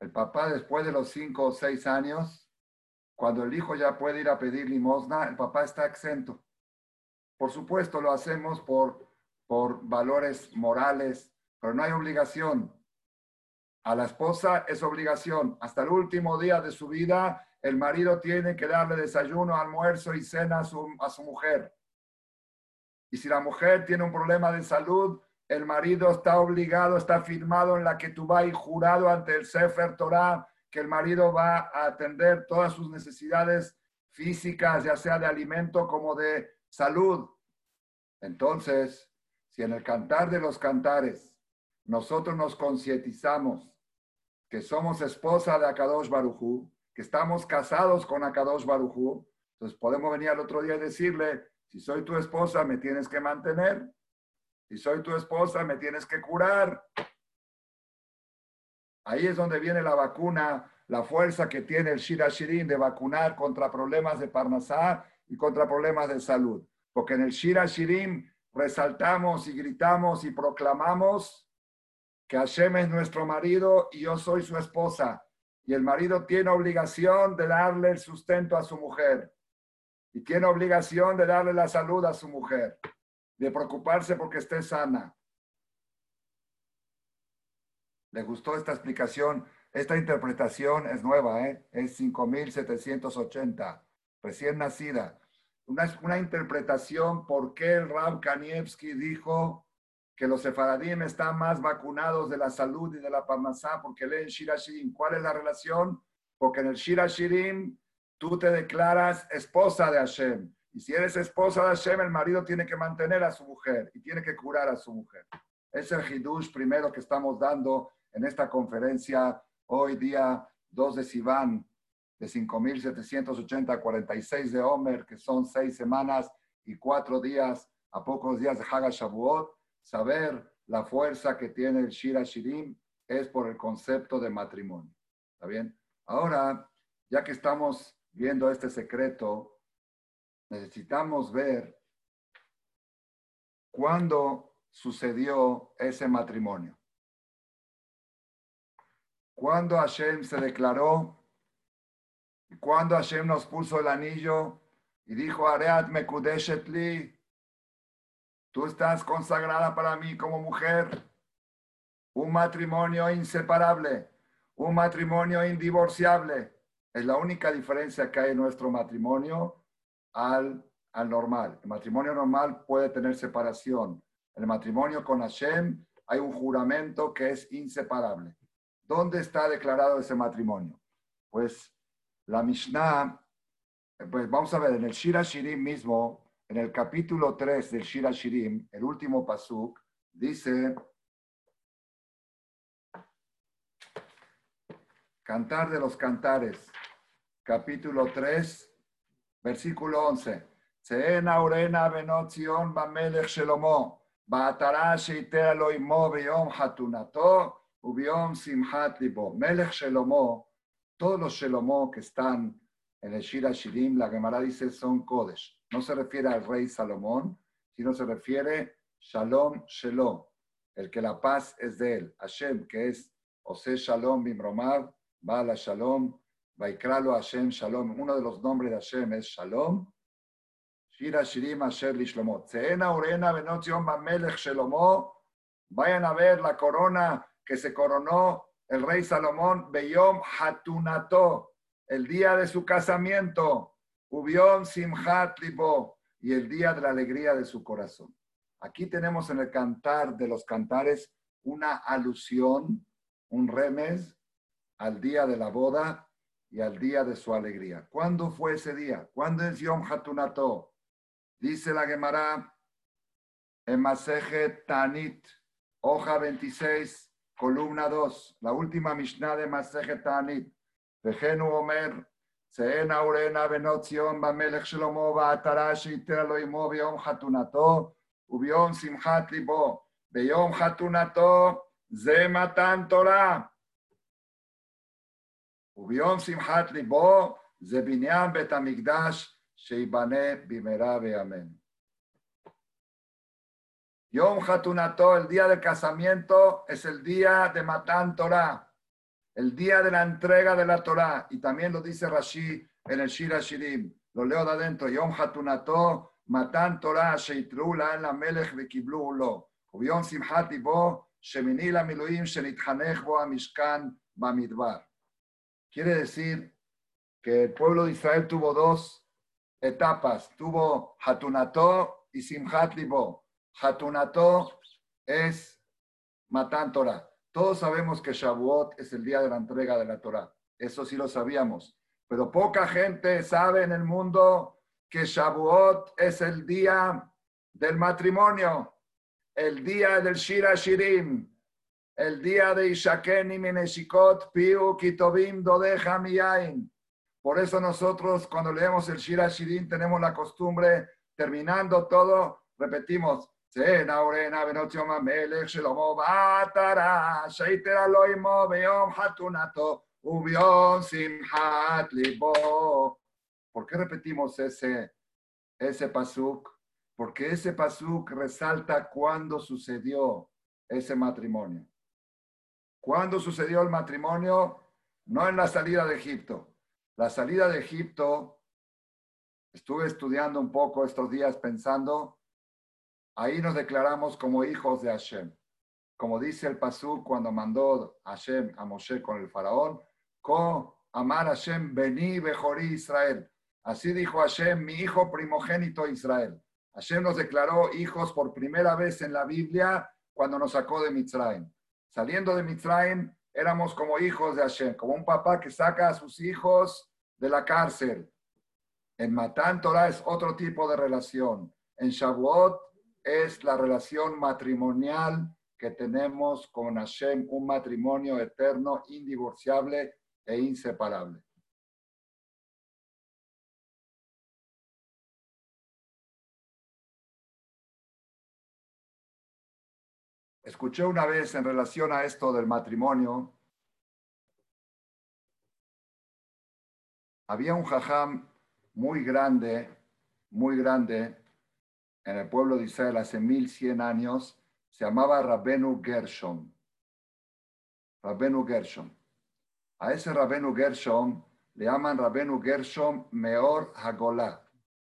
El papá después de los cinco o seis años, cuando el hijo ya puede ir a pedir limosna, el papá está exento. Por supuesto, lo hacemos por, por valores morales, pero no hay obligación. A la esposa es obligación. Hasta el último día de su vida, el marido tiene que darle desayuno, almuerzo y cena a su, a su mujer. Y si la mujer tiene un problema de salud, el marido está obligado, está firmado en la que tú vas y jurado ante el Sefer Torah que el marido va a atender todas sus necesidades físicas, ya sea de alimento como de salud. Entonces, si en el cantar de los cantares nosotros nos concientizamos que somos esposa de Akadosh Barujú, que estamos casados con Akadosh Barujú, entonces podemos venir al otro día y decirle, si soy tu esposa, me tienes que mantener. Si soy tu esposa, me tienes que curar. Ahí es donde viene la vacuna, la fuerza que tiene el Shira Shirin de vacunar contra problemas de Parnasá y contra problemas de salud. Porque en el Shira Shirin resaltamos y gritamos y proclamamos que Hashem es nuestro marido y yo soy su esposa. Y el marido tiene obligación de darle el sustento a su mujer. Y tiene obligación de darle la salud a su mujer de preocuparse porque esté sana. ¿Le gustó esta explicación? Esta interpretación es nueva, ¿eh? es 5780, recién nacida. Una, una interpretación por qué el Rab Kanievski dijo que los sefaradim están más vacunados de la salud y de la parnasá porque leen Shira Shirim. ¿Cuál es la relación? Porque en el Shira Shirim tú te declaras esposa de Hashem. Y si eres esposa de Hashem, el marido tiene que mantener a su mujer y tiene que curar a su mujer. Es el hidush primero que estamos dando en esta conferencia hoy día 2 de Sivan de 5.780 a 46 de Omer, que son seis semanas y cuatro días a pocos días de Haga Shavuot. Saber la fuerza que tiene el Shira Shirim es por el concepto de matrimonio. ¿Está bien? Ahora, ya que estamos viendo este secreto, necesitamos ver cuándo sucedió ese matrimonio. Cuando Hashem se declaró y cuando Hashem nos puso el anillo y dijo, Areat Mekudeshet li, Tú estás consagrada para mí como mujer. Un matrimonio inseparable, un matrimonio indivorciable. Es la única diferencia que hay en nuestro matrimonio al, al normal. El matrimonio normal puede tener separación. El matrimonio con Hashem hay un juramento que es inseparable. ¿Dónde está declarado ese matrimonio? Pues la Mishnah, pues vamos a ver, en el Shira Shirim mismo, en el capítulo 3 del Shira Shirim, el último pasuk, dice, Cantar de los Cantares, capítulo 3, versículo 11. Seena urena benotzion bamelech shelomo, baatara sheitera lo imo beyom hatunato, ubiom simhat libo. Melech shelomo, todos los shelomo que están en el Shira Shirim, la Gemara dice son Kodesh. No se refiere al rey Salomón, sino se refiere Shalom Shalom, el que la paz es de él. Hashem, que es Ose Shalom Bimromav, Bala Shalom, Vaikralo Hashem Shalom. Uno de los nombres de Hashem es Shalom. Shira Shirim Asher Lishlomo. Tzeena Urena Benotzion Bamelech Shelomo. Vayan a ver la corona que se coronó el rey Salomón, Beyom Hatunato, el día de su casamiento. Ubión Simhat Libo y el día de la alegría de su corazón. Aquí tenemos en el cantar de los cantares una alusión, un remes al día de la boda y al día de su alegría. ¿Cuándo fue ese día? ¿Cuándo es Yom Hatunato? Dice la Gemara en Tanit, hoja 26, columna 2, la última Mishnah de Maseje Tanit. Vejenu Omer, שאין אורנה בנות ציון במלך שלמה בעטרה שיתר לו עמו ביום חתונתו וביום שמחת ליבו. ביום חתונתו זה מתן תורה. וביום שמחת ליבו זה בניין בית המקדש שייבנה במהרה בימינו. Yom Hatunato, el día del casamiento, es el día de Matan Torah. el día de la entrega de la Torah, y también lo dice Rashi en el Shira Shirim, lo leo de adentro, Yom Hatunato, Matan Torah, Sheitru la la Melech Vekiblu lo, Yom Simhat Bo, Shemini la Miluim, Shenithanech Bo Amishkan Bamidbar. Quiere decir que el pueblo de Israel tuvo dos etapas, tuvo Hatunato y Simhat Bo. Hatunato es Matan. Todos sabemos que Shavuot es el día de la entrega de la Torah. Eso sí lo sabíamos. Pero poca gente sabe en el mundo que Shavuot es el día del matrimonio, el día del Shira Shirim, el día de Ishaken y Mineshikot, Piu, Kitobim, Dodeja, Miyain. Por eso nosotros cuando leemos el Shira Shirim tenemos la costumbre, terminando todo, repetimos, צאנה ורנה בנות יום המלך שלמה בעטרה, שיתר לו עמו ביום חתונתו וביום שמחת ליבו. ¿Por qué repetimos ese, ese pasuk? Porque ese pasuk resalta cuándo sucedió ese matrimonio. ¿Cuándo sucedió el matrimonio? No en la salida de Egipto. La salida de Egipto, estuve estudiando un poco estos días pensando, Ahí nos declaramos como hijos de Hashem. Como dice el Pasú cuando mandó Hashem a Moshe con el faraón, Ko amar Hashem beni bejorí Israel. Así dijo Hashem, mi hijo primogénito Israel. Hashem nos declaró hijos por primera vez en la Biblia cuando nos sacó de Mitzrayim. Saliendo de Mitzrayim, éramos como hijos de Hashem, como un papá que saca a sus hijos de la cárcel. En Matán Torah es otro tipo de relación. En Shavuot es la relación matrimonial que tenemos con Hashem, un matrimonio eterno, indivorciable e inseparable. Escuché una vez en relación a esto del matrimonio, había un jajam muy grande, muy grande, en el pueblo de Israel hace 1100 años, se llamaba Rabenu Gershom. Rabenu Gershom. A ese Rabenu Gershom le llaman Rabenu Gershom Meor Hagolá.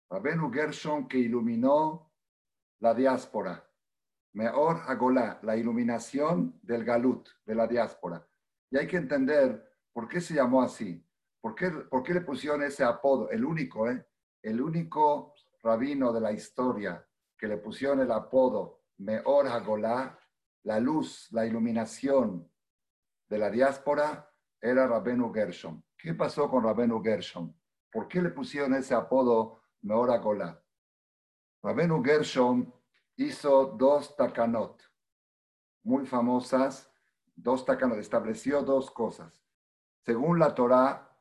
Rabenu Gershom que iluminó la diáspora. Meor Agolá, la iluminación del Galut, de la diáspora. Y hay que entender por qué se llamó así. ¿Por qué, por qué le pusieron ese apodo? El único, ¿eh? El único rabino de la historia que le pusieron el apodo Meor Agolá, la luz, la iluminación de la diáspora, era Rabenu Gershom. ¿Qué pasó con Rabenu Gershom? ¿Por qué le pusieron ese apodo Meor Agolá? Rabenu Gershom hizo dos takanot muy famosas, dos takanot, estableció dos cosas. Según la Torá,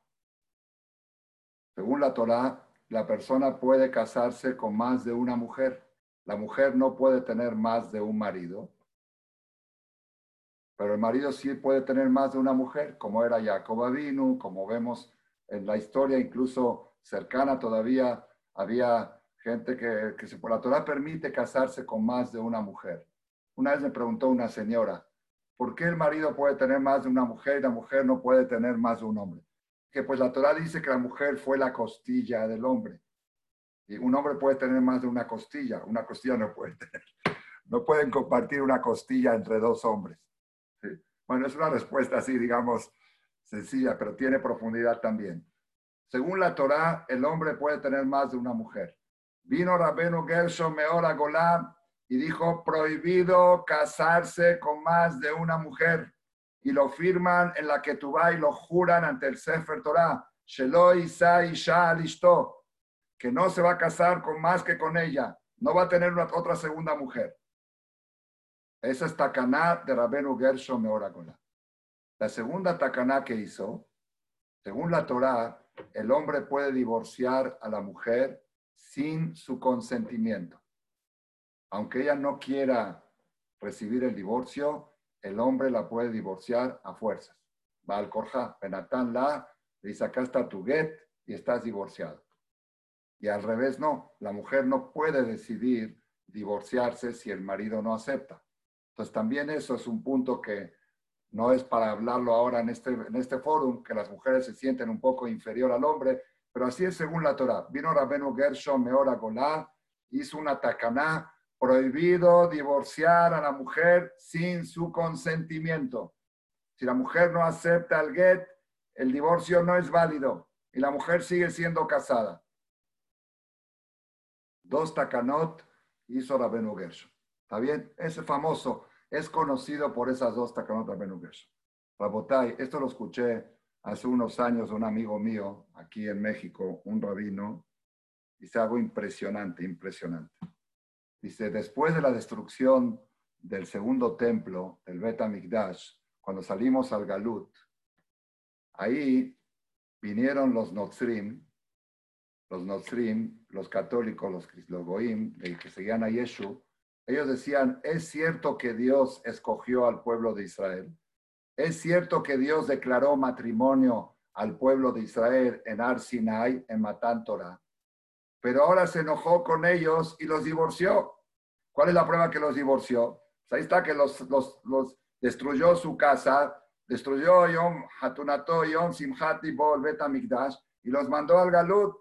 según la Torá, la persona puede casarse con más de una mujer. La mujer no puede tener más de un marido, pero el marido sí puede tener más de una mujer, como era Jacob Avinu, como vemos en la historia incluso cercana todavía había gente que, que se, por la Torah permite casarse con más de una mujer. Una vez me preguntó una señora, ¿por qué el marido puede tener más de una mujer y la mujer no puede tener más de un hombre? Que pues la Torah dice que la mujer fue la costilla del hombre. Un hombre puede tener más de una costilla, una costilla no puede tener. No pueden compartir una costilla entre dos hombres. Bueno, es una respuesta así, digamos, sencilla, pero tiene profundidad también. Según la Torah, el hombre puede tener más de una mujer. Vino Rabenu Gershom Meora Golá y dijo, prohibido casarse con más de una mujer. Y lo firman en la Ketubá y lo juran ante el Sefer Torah. Shelo Isa Isha Alishto. Que no se va a casar con más que con ella. No va a tener otra segunda mujer. Esa es Takaná de Rabenu Gershom Meora Golá. La segunda Takaná que hizo, según la Torah, el hombre puede divorciar a la mujer sin su consentimiento. Aunque ella no quiera recibir el divorcio, el hombre la puede divorciar a fuerzas. Va al Korja, Benatán la, le dice acá está tu get y estás divorciado. Y al revés no, la mujer no puede decidir divorciarse si el marido no acepta. Entonces también eso es un punto que no es para hablarlo ahora en este, en este foro, que las mujeres se sienten un poco inferior al hombre, pero así es según la Torah. Vino Rabenu Gershom Meora Golá, hizo una tacaná, prohibido divorciar a la mujer sin su consentimiento. Si la mujer no acepta el get, el divorcio no es válido y la mujer sigue siendo casada. Dos takanot hizo Rabenu Gershom. ¿Está bien? Ese famoso es conocido por esas dos takanot Rabenu Gershom. Rabotai, esto lo escuché hace unos años un amigo mío aquí en México, un rabino, dice algo impresionante, impresionante. Dice, después de la destrucción del segundo templo, del Bet HaMikdash, cuando salimos al Galut, ahí vinieron los Notzrim, los Notzrim, los católicos, los, los Goim, que seguían a Yeshu, ellos decían, es cierto que Dios escogió al pueblo de Israel, es cierto que Dios declaró matrimonio al pueblo de Israel en Ar Sinai, en Matán Torah, pero ahora se enojó con ellos y los divorció. ¿Cuál es la prueba que los divorció? Pues ahí está que los, los, destruyó su casa, destruyó Yom Hatunato, Yom Simhati, Bol, Betamikdash y los mandó al Galut.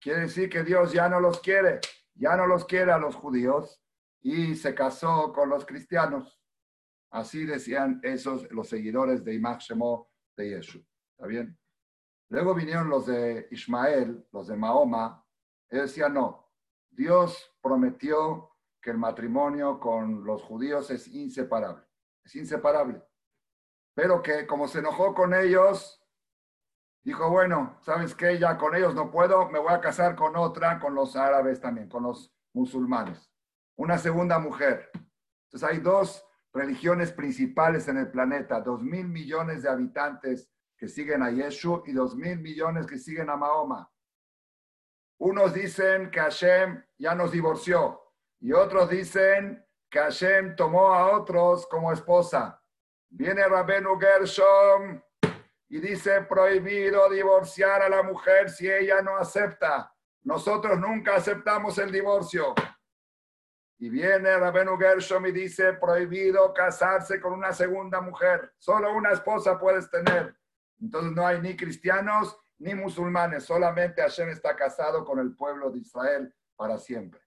Quiere decir que Dios ya no los quiere, ya no los quiere a los judíos y se casó con los cristianos. Así decían esos, los seguidores de Imach de Yeshua. ¿Está bien? Luego vinieron los de Ismael, los de Mahoma. Ellos decían, no, Dios prometió que el matrimonio con los judíos es inseparable. Es inseparable. Pero que como se enojó con ellos, dijo, bueno, ¿sabes qué? Ya con ellos no puedo, me voy a casar con otra, con los árabes también, con los musulmanes. Una segunda mujer. Entonces hay dos religiones principales en el planeta, dos mil millones de habitantes que siguen a Yeshua y dos mil millones que siguen a Mahoma. Unos dicen que Hashem ya nos divorció y otros dicen que Hashem tomó a otros como esposa. Viene Rabenu Gershom y dice prohibido divorciar a la mujer si ella no acepta. Nosotros nunca aceptamos el divorcio. Y viene Rabenu Gershom y dice, prohibido casarse con una segunda mujer. Solo una esposa puedes tener. Entonces no hay ni cristianos ni musulmanes. Solamente Hashem está casado con el pueblo de Israel para siempre.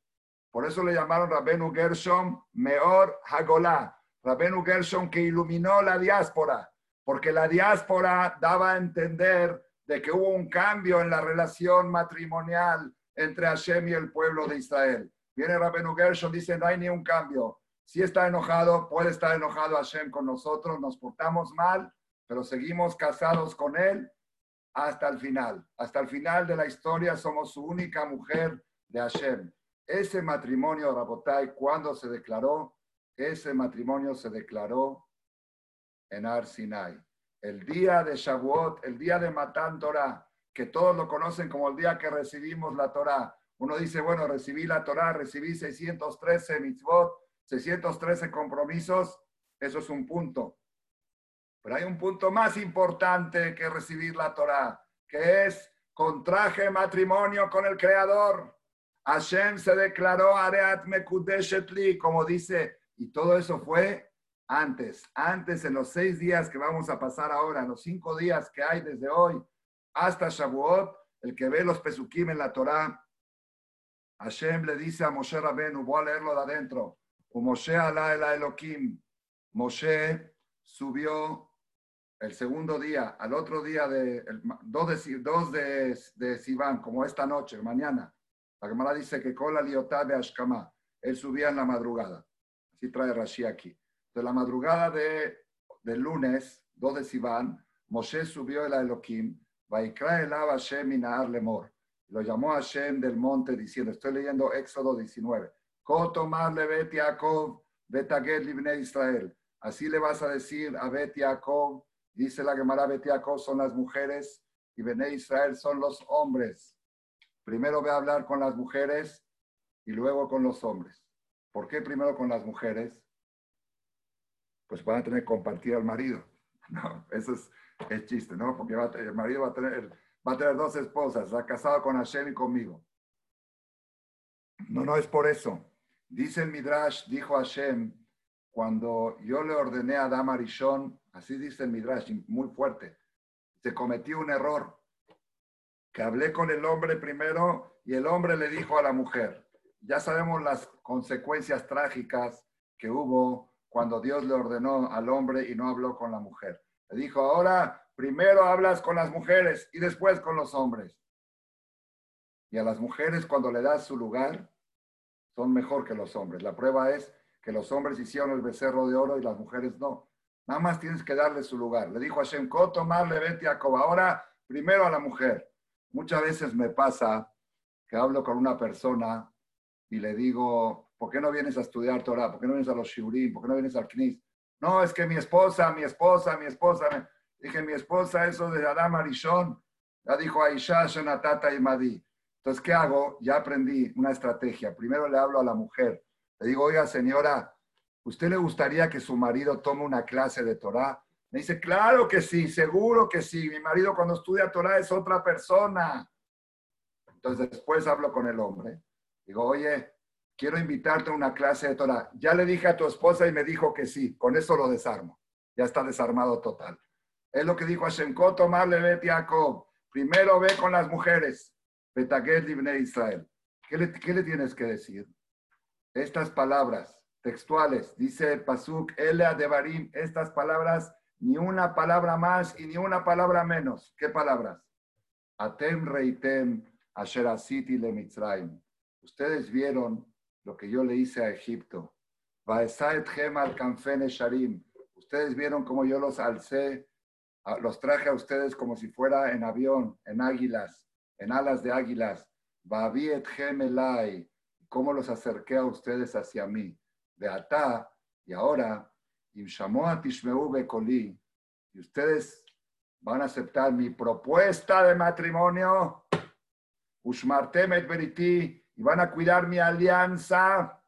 Por eso le llamaron Rabenu Gershom Meor Hagolá. Rabenu Gershom que iluminó la diáspora, porque la diáspora daba a entender de que hubo un cambio en la relación matrimonial entre Hashem y el pueblo de Israel. Viene Rabenu Gershom, dice, no hay ni un cambio. Si está enojado, puede estar enojado Hashem con nosotros, nos portamos mal, pero seguimos casados con él hasta el final. Hasta el final de la historia somos su única mujer de Hashem. Ese matrimonio, Rabotai, cuando se declaró, ese matrimonio se declaró en Ar Sinai. El día de Shavuot, el día de Matan Torah, que todos lo conocen como el día que recibimos la Torah. Uno dice, bueno, recibí la Torah, recibí 613 mitzvot, 613 compromisos, eso es un punto. Pero hay un punto más importante que recibir la Torah, que es contraje matrimonio con el Creador. Hashem se declaró Areat Mekudeshetli, como dice, y todo eso fue antes, antes en los seis días que vamos a pasar ahora, en los cinco días que hay desde hoy hasta Shavuot, el que ve los pesukim en la Torah, Hashem le dice a Moshe Rabenu, voy a leerlo de adentro, Moshe ala el Elohim, Moshe subió el segundo día, al otro día, de, el, dos, de, dos de, de Sivan, como esta noche, mañana, la Gemara dice que con la liotá de Ashkama, él subía en la madrugada. Así trae Rashi aquí. De la madrugada de, del lunes, 2 de Sivan, Moshe subió el Elohim, Vaikra el Hashem Inaar Lemor. Lo llamó Hashem del monte diciendo, estoy leyendo Éxodo 19, Kotomar Levet Yaakov, Betaged Libne Israel. Así le vas a decir a Bet Yaakov, Dice la Gemara Betiaco son las mujeres y Bene Israel son los hombres. Primero voy a hablar con las mujeres y luego con los hombres. ¿Por qué primero con las mujeres? Pues van a tener que compartir al marido. *laughs* No, eso es el chiste, ¿no? Porque el marido va a, tener, va a tener dos esposas, está casado con Hashem y conmigo. No, no es por eso. Dice el Midrash, dijo Hashem, cuando yo le ordené a Adam Arishon, así dice el Midrash, muy fuerte, se cometió un error, que hablé con el hombre primero y el hombre le dijo a la mujer. Ya sabemos las consecuencias trágicas que hubo cuando Dios le ordenó al hombre y no habló con la mujer. Le dijo, ahora primero hablas con las mujeres y después con los hombres. Y a las mujeres cuando le das su lugar, son mejor que los hombres. La prueba es que los hombres hicieron el becerro de oro y las mujeres no. Nada más tienes que darle su lugar. Le dijo a Shem, tomarle vete a Ahora, primero a la mujer. Muchas veces me pasa que hablo con una persona y le digo, ¿por qué no vienes a estudiar Torah? ¿Por qué no vienes a los Shiurim? ¿Por qué no vienes al Knis? No, es que mi esposa, mi esposa, mi esposa. Dije, mi esposa, eso de Adam Arishon, la dijo Aisha, Shonatata y Madi. Entonces, ¿qué hago? Ya aprendí una estrategia. Primero le hablo a la mujer le digo, oiga, señora, ¿usted le gustaría que su marido tome una clase de Torah? Me dice, claro que sí, seguro que sí. Mi marido cuando estudia Torah es otra persona. Entonces después hablo con el hombre. Digo, oye, quiero invitarte a una clase de Torah. Ya le dije a tu esposa y me dijo que sí. Con eso lo desarmo. Ya está desarmado total. Es lo que dijo a Shenko, tomarle vete Jacob. Primero ve con las mujeres. Betaget Israel. ¿Qué le, ¿Qué le tienes que decir? estas palabras textuales, dice Pasuk, Elea Devarim, estas palabras, ni una palabra más y ni una palabra menos. ¿Qué palabras? Atem reitem asherasiti le Mitzrayim. Ustedes vieron lo que yo le hice a Egipto. Ustedes vieron cómo yo los alcé, los traje a ustedes como si fuera en avión, en águilas, en alas de águilas. Cómo los acerqué a ustedes hacia mí. De Atá, y ahora, y ustedes van a aceptar mi propuesta de matrimonio, Ushmartemet Beriti, y van a cuidar mi alianza,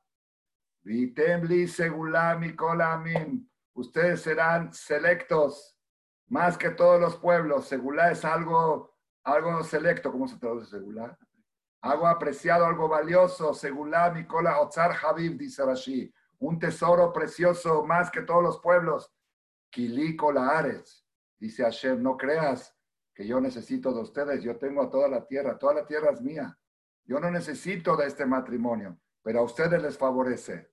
Vitemli Segulami Kolamim, ustedes serán selectos más que todos los pueblos. Segulá es algo, algo selecto, ¿cómo se traduce Segulá? algo apreciado, algo valioso, según la Nicola Otzar Habib, dice Rashi, un tesoro precioso más que todos los pueblos. Kiliko Ares, dice Hashem, no creas que yo necesito de ustedes, yo tengo a toda la tierra, toda la tierra es mía. Yo no necesito de este matrimonio. pero a ustedes les favorece.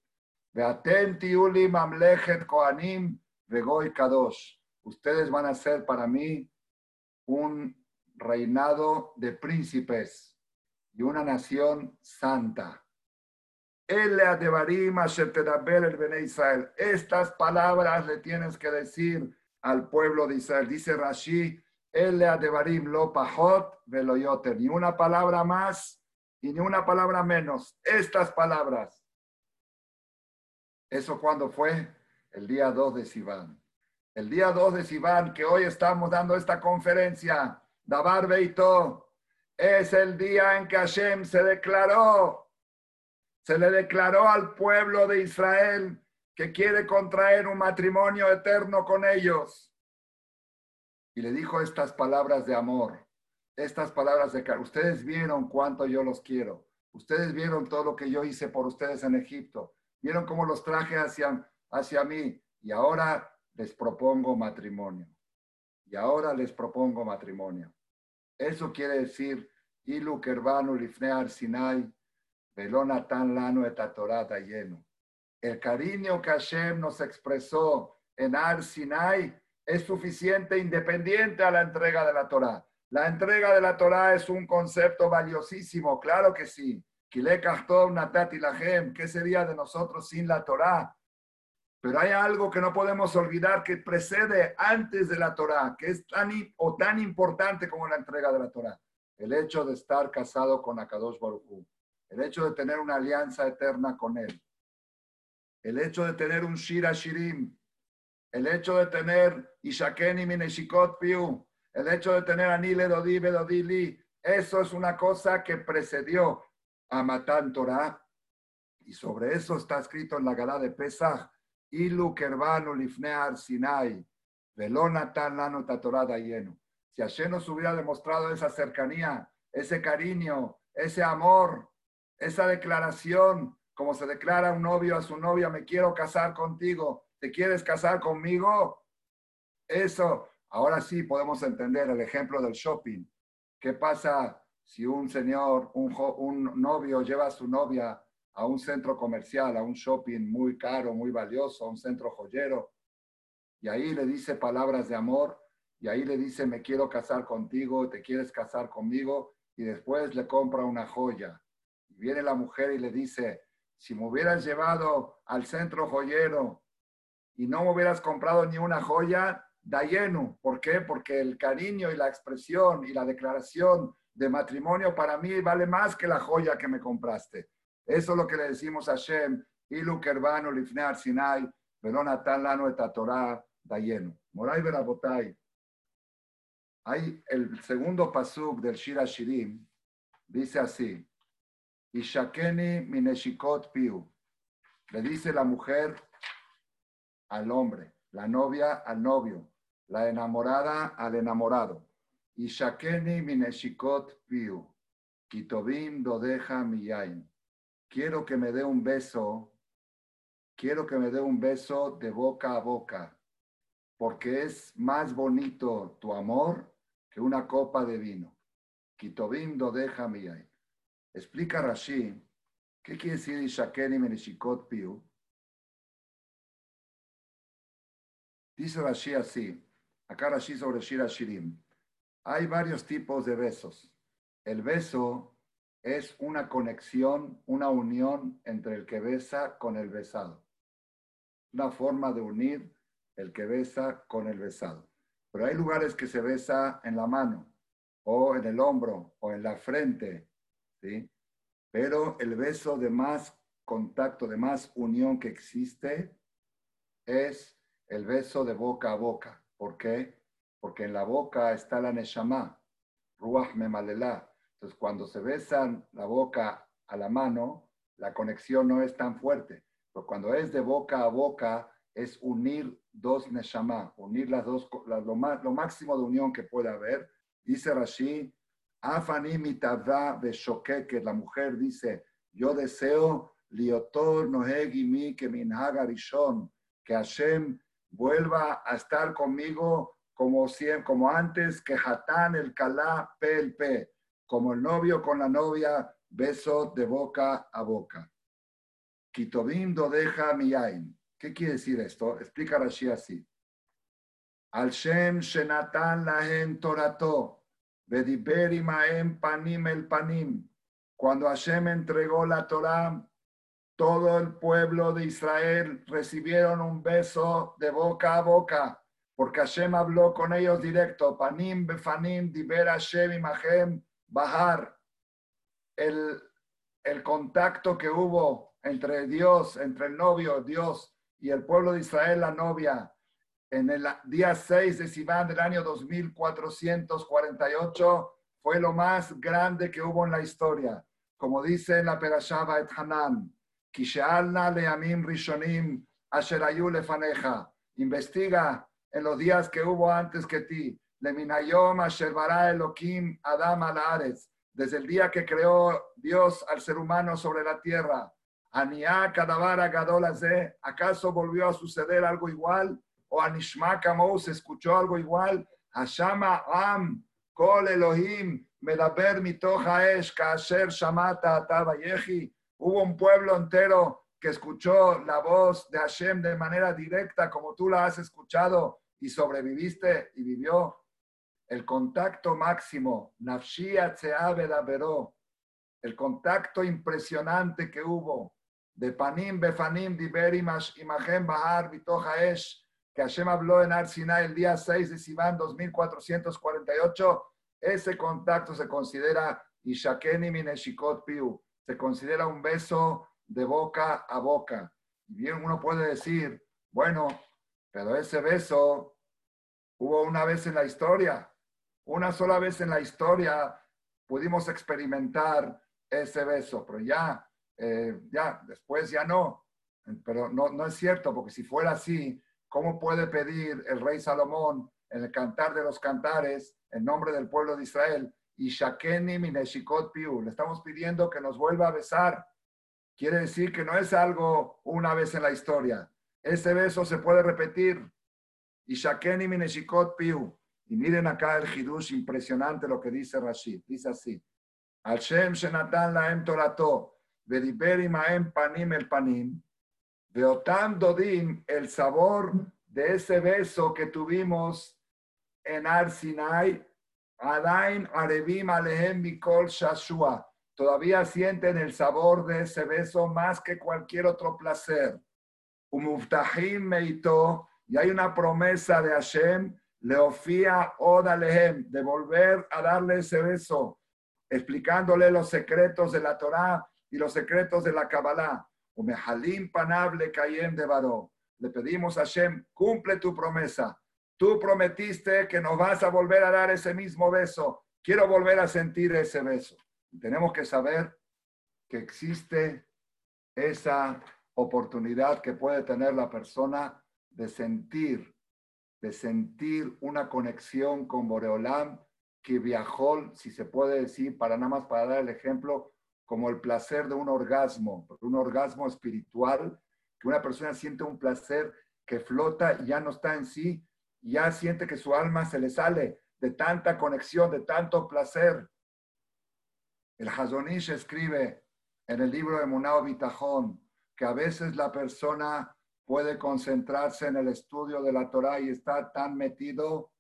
Ustedes van a ser para mí un reinado de príncipes y una nación santa. Israel. Estas palabras le tienes que decir al pueblo de Israel. Dice Rashi, lo pahot Ni una palabra más y ni una palabra menos. Estas palabras. ¿Eso cuando fue? El día 2 de Sivan. El día 2 de Sivan, que hoy estamos dando esta conferencia, Dabar Beito, es el día en que Hashem se declaró, se le declaró al pueblo de Israel que quiere contraer un matrimonio eterno con ellos. Y le dijo estas palabras de amor, estas palabras de que ustedes vieron cuánto yo los quiero, ustedes vieron todo lo que yo hice por ustedes en Egipto, vieron cómo los traje hacia, hacia mí y ahora les propongo matrimonio. Y ahora les propongo matrimonio. Eso quiere decir, Ilu Kerbanu Lifnear Sinai, Velonatan Lano etatorata lleno. El cariño que Hashem nos expresó en Ar Sinai es suficiente independiente a la entrega de la Torah. La entrega de la Torah es un concepto valiosísimo, claro que sí. Natati ¿qué sería de nosotros sin la Torah? Pero hay algo que no podemos olvidar que precede antes de la Torah, que es tan o tan importante como la entrega de la Torah. El hecho de estar casado con Akadosh Baruch el hecho de tener una alianza eterna con él, el hecho de tener un Shira Shirim, el hecho de tener Ishakeni Mineshikot Piu, el hecho de tener Anile Dodi Bedodili, eso es una cosa que precedió a Matan Torah. Y sobre eso está escrito en la Gala de Pesach, Ilu Kerbanu Lifnear Sinai, Velonatan Lano Tatorada lleno. Si Hashem nos hubiera demostrado esa cercanía, ese cariño, ese amor, esa declaración, como se declara un novio a su novia, me quiero casar contigo, ¿te quieres casar conmigo? Eso, ahora sí podemos entender el ejemplo del shopping. ¿Qué pasa si un señor, un, novio lleva a su novia a un centro comercial, a un shopping muy caro, muy valioso, a un centro joyero, y ahí le dice palabras de amor, y ahí le dice, me quiero casar contigo, te quieres casar conmigo, y después le compra una joya. Y viene la mujer y le dice, si me hubieras llevado al centro joyero y no hubieras comprado ni una joya, da lleno. ¿Por qué? Porque el cariño y la expresión y la declaración de matrimonio para mí vale más que la joya que me compraste. Eso es lo que le decimos a Hashem, Ilu Kerbanu Lifnear Sinai, Velonatan Lano et Torah Dayenu. Moray Berabotay. Hay el segundo pasuk del Shira Shirim, dice así, Ishakeni Mineshikot Piu. Le dice la mujer al hombre, la novia al novio, la enamorada al enamorado. Ishakeni Mineshikot Piu. Kitobim Dodeja Miyain quiero que me dé un beso, quiero que me dé un beso de boca a boca, porque es más bonito tu amor que una copa de vino. Kitobim deja miyai. Explica Rashi, ¿qué quiere decir Ishakeni Menishikot Piu? Dice Rashi así, acá Rashi sobre Shira Shirim. Hay varios tipos de besos. El beso es una conexión, una unión entre el que besa con el besado. Una forma de unir el que besa con el besado. Pero hay lugares que se besa en la mano, o en el hombro, o en la frente, ¿sí? Pero el beso de más contacto, de más unión que existe, es el beso de boca a boca. ¿Por qué? Porque en la boca está la neshama, ruach memalela, entonces, cuando se besan la boca a la mano, la conexión no es tan fuerte. Pero cuando es de boca a boca, es unir dos neshama, unir las dos, lo, máximo de unión que pueda haber. Dice Rashi, Afani mitavá que la mujer dice, yo deseo liotor nohegimi que minhaga rishon, que Hashem vuelva a estar conmigo como, como antes que Hatán el Kalá pe como el novio con la novia, beso de boca a boca. Kitobim deja miyain. ¿Qué quiere decir esto? Explica Rashi así. Al Shem Shenatan Lahem Torato, Bediberi Maem Panim el Panim. Cuando Hashem entregó la Torah, todo el pueblo de Israel recibieron un beso de boca a boca, porque Hashem habló con ellos directo. Panim Befanim Diber Hashem Imahem Bahar. El, el contacto que hubo entre Dios, entre el novio, Dios, y el pueblo de Israel, la novia, en el día 6 de Sivan del año 2448, fue lo más grande que hubo en la historia. Como dice en la Perashava et Hanan, rishonim. Investiga en los días que hubo antes que ti. Leminayom asher Elohim Adam. Desde el día que creó Dios al ser humano sobre la tierra. Aniá Kadavara Gadolaze, ¿acaso volvió a suceder algo igual? ¿O Anishma se escuchó algo igual? Hashama Am, Kol Elohim, Medaber Mitoja Esh, Kasher Shamata Atabayehi. Hubo un pueblo entero que escuchó la voz de Hashem de manera directa, como tú la has escuchado, y sobreviviste y vivió. El contacto máximo, Nafshia Tseabe el contacto impresionante que hubo de Panim, Befanim, Diber, Imagen, Bahar, Bitoja Esh, que Hashem habló en Arsinai el día 6 de Sivan 2448, ese contacto se considera Ishakeni Mineshikot Piu, se considera un beso de boca a boca. Y bien uno puede decir, bueno, pero ese beso hubo una vez en la historia, una sola vez en la historia pudimos experimentar ese beso, pero ya eh, ya, después ya no. Pero no, no es cierto, porque si fuera así, ¿cómo puede pedir el rey Salomón en el cantar de los cantares, en nombre del pueblo de Israel, y Shakeni Mineshikot Piu? Le estamos pidiendo que nos vuelva a besar. Quiere decir que no es algo una vez en la historia. Ese beso se puede repetir. Y Shakeni Mineshikot Piu. Y miren acá el Hidush impresionante lo que dice Rashid. Dice así. Al Shem Shenatan Laem Torato. Veriberi Maem Panim el Panim, Beotam Dodim, el sabor de ese beso que tuvimos en Arsinai, Adain Arevim Alehem Mikol Shashua. Todavía sienten el sabor de ese beso más que cualquier otro placer. Umuftahim Meito, y hay una promesa de Hashem, Leofía Odalehem, de volver a darle ese beso, explicándole los secretos de la Torah y los secretos de la Kabbalah. Umehalim panable kayem de varó. Le pedimos a Hashem, cumple tu promesa. Tú prometiste que nos vas a volver a dar ese mismo beso. Quiero volver a sentir ese beso. tenemos que saber que existe esa oportunidad que puede tener la persona de sentir, de sentir una conexión con Boreolam que viajó, si se puede decir, para nada más para dar el ejemplo, como el placer de un orgasmo, un orgasmo espiritual, que una persona siente un placer que flota y ya no está en sí, ya siente que su alma se le sale de tanta conexión, de tanto placer. El Hazonish escribe en el libro de Munao Bitajón que a veces la persona puede concentrarse en el estudio de la Torah y está tan metido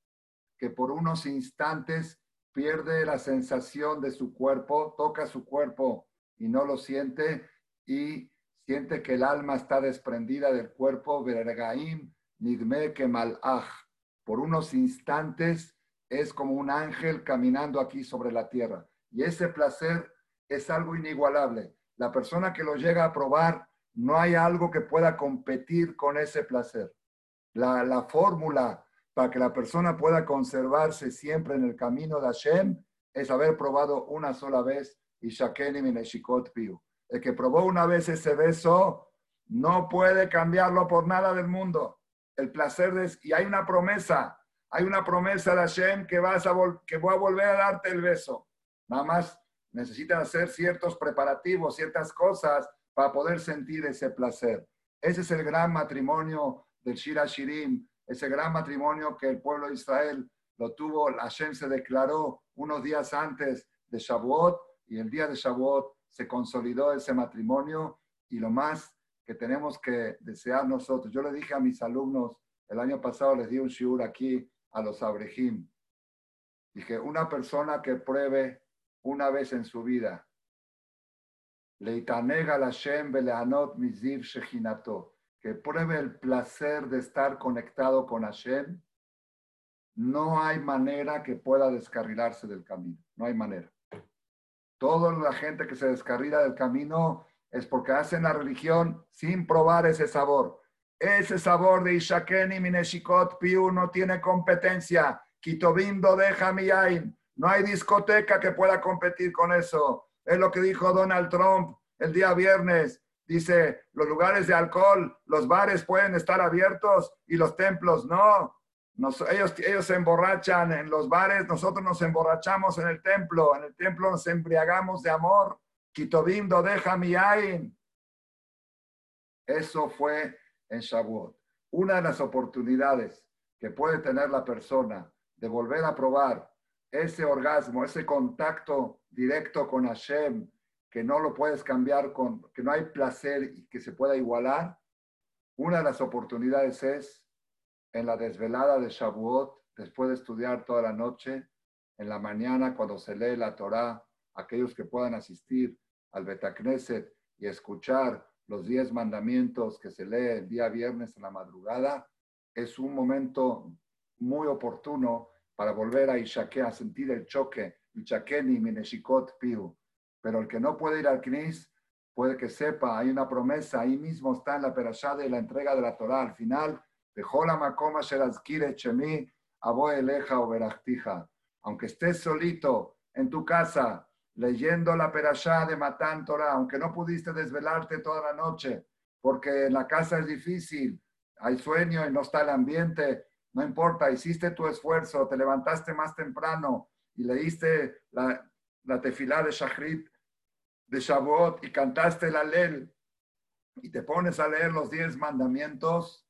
que por unos instantes pierde la sensación de su cuerpo, toca su cuerpo y no lo siente y siente que el alma está desprendida del cuerpo, vergaim, nidme que malaj. Por unos instantes es como un ángel caminando aquí sobre la tierra. Y ese placer es algo inigualable. La persona que lo llega a probar, no hay algo que pueda competir con ese placer. La, la fórmula para que la persona pueda conservarse siempre en el camino de Hashem es haber probado una sola vez y Piu. El que probó una vez ese beso no puede cambiarlo por nada del mundo. El placer de... Y hay una promesa, hay una promesa de Hashem que, vas a que voy a volver a darte el beso. Nada más necesitan hacer ciertos preparativos, ciertas cosas para poder sentir ese placer. Ese es el gran matrimonio del Shira Shirim, ese gran matrimonio que el pueblo de Israel lo tuvo, Hashem se declaró unos días antes de Shavuot y el día de Shavuot se consolidó ese matrimonio y lo más que tenemos que desear nosotros. Yo le dije a mis alumnos, el año pasado les di un shiur aquí a los abrejim. Dije, una persona que pruebe una vez en su vida, que pruebe el placer de estar conectado con Hashem, no hay manera que pueda descarrilarse del camino. No hay manera. Toda la gente que se descarrila del camino es porque hacen la religión sin probar ese sabor. Ese sabor de Ishakeni Mineshikot Piu no tiene competencia. Kitobindo deja Miyain. No hay discoteca que pueda competir con eso. Es lo que dijo Donald Trump el día viernes. Dice, los lugares de alcohol, los bares pueden estar abiertos y los templos no. ellos, ellos se emborrachan en los bares, nosotros nos emborrachamos en el templo. En el templo nos embriagamos de amor. Kitobindo deja mi Eso fue en Shavuot. Una de las oportunidades que puede tener la persona de volver a probar ese orgasmo, ese contacto directo con Hashem, que no lo puedes cambiar con, que no hay placer y que se pueda igualar, una de las oportunidades es en la desvelada de Shavuot, después de estudiar toda la noche, en la mañana cuando se lee la Torá, aquellos que puedan asistir al Betacneset y escuchar los diez mandamientos que se lee el día viernes en la madrugada, es un momento muy oportuno para volver a Ishaque, a sentir el choque, Ishakeni Mineshikot Piu. Pero el que no puede ir al Knis, puede que sepa, hay una promesa, ahí mismo está en la perashá de la entrega de la Torah, al final, Bejola Makoma Sherazkire Chemi, Abo Eleja o Aunque estés solito en tu casa, leyendo la perashá de Matán Torah, aunque no pudiste desvelarte toda la noche, porque en la casa es difícil, hay sueño y no está el ambiente, no importa, hiciste tu esfuerzo, te levantaste más temprano y leíste la, la tefilá de Shachrit de Shavuot y cantaste la ley y te pones a leer los diez mandamientos,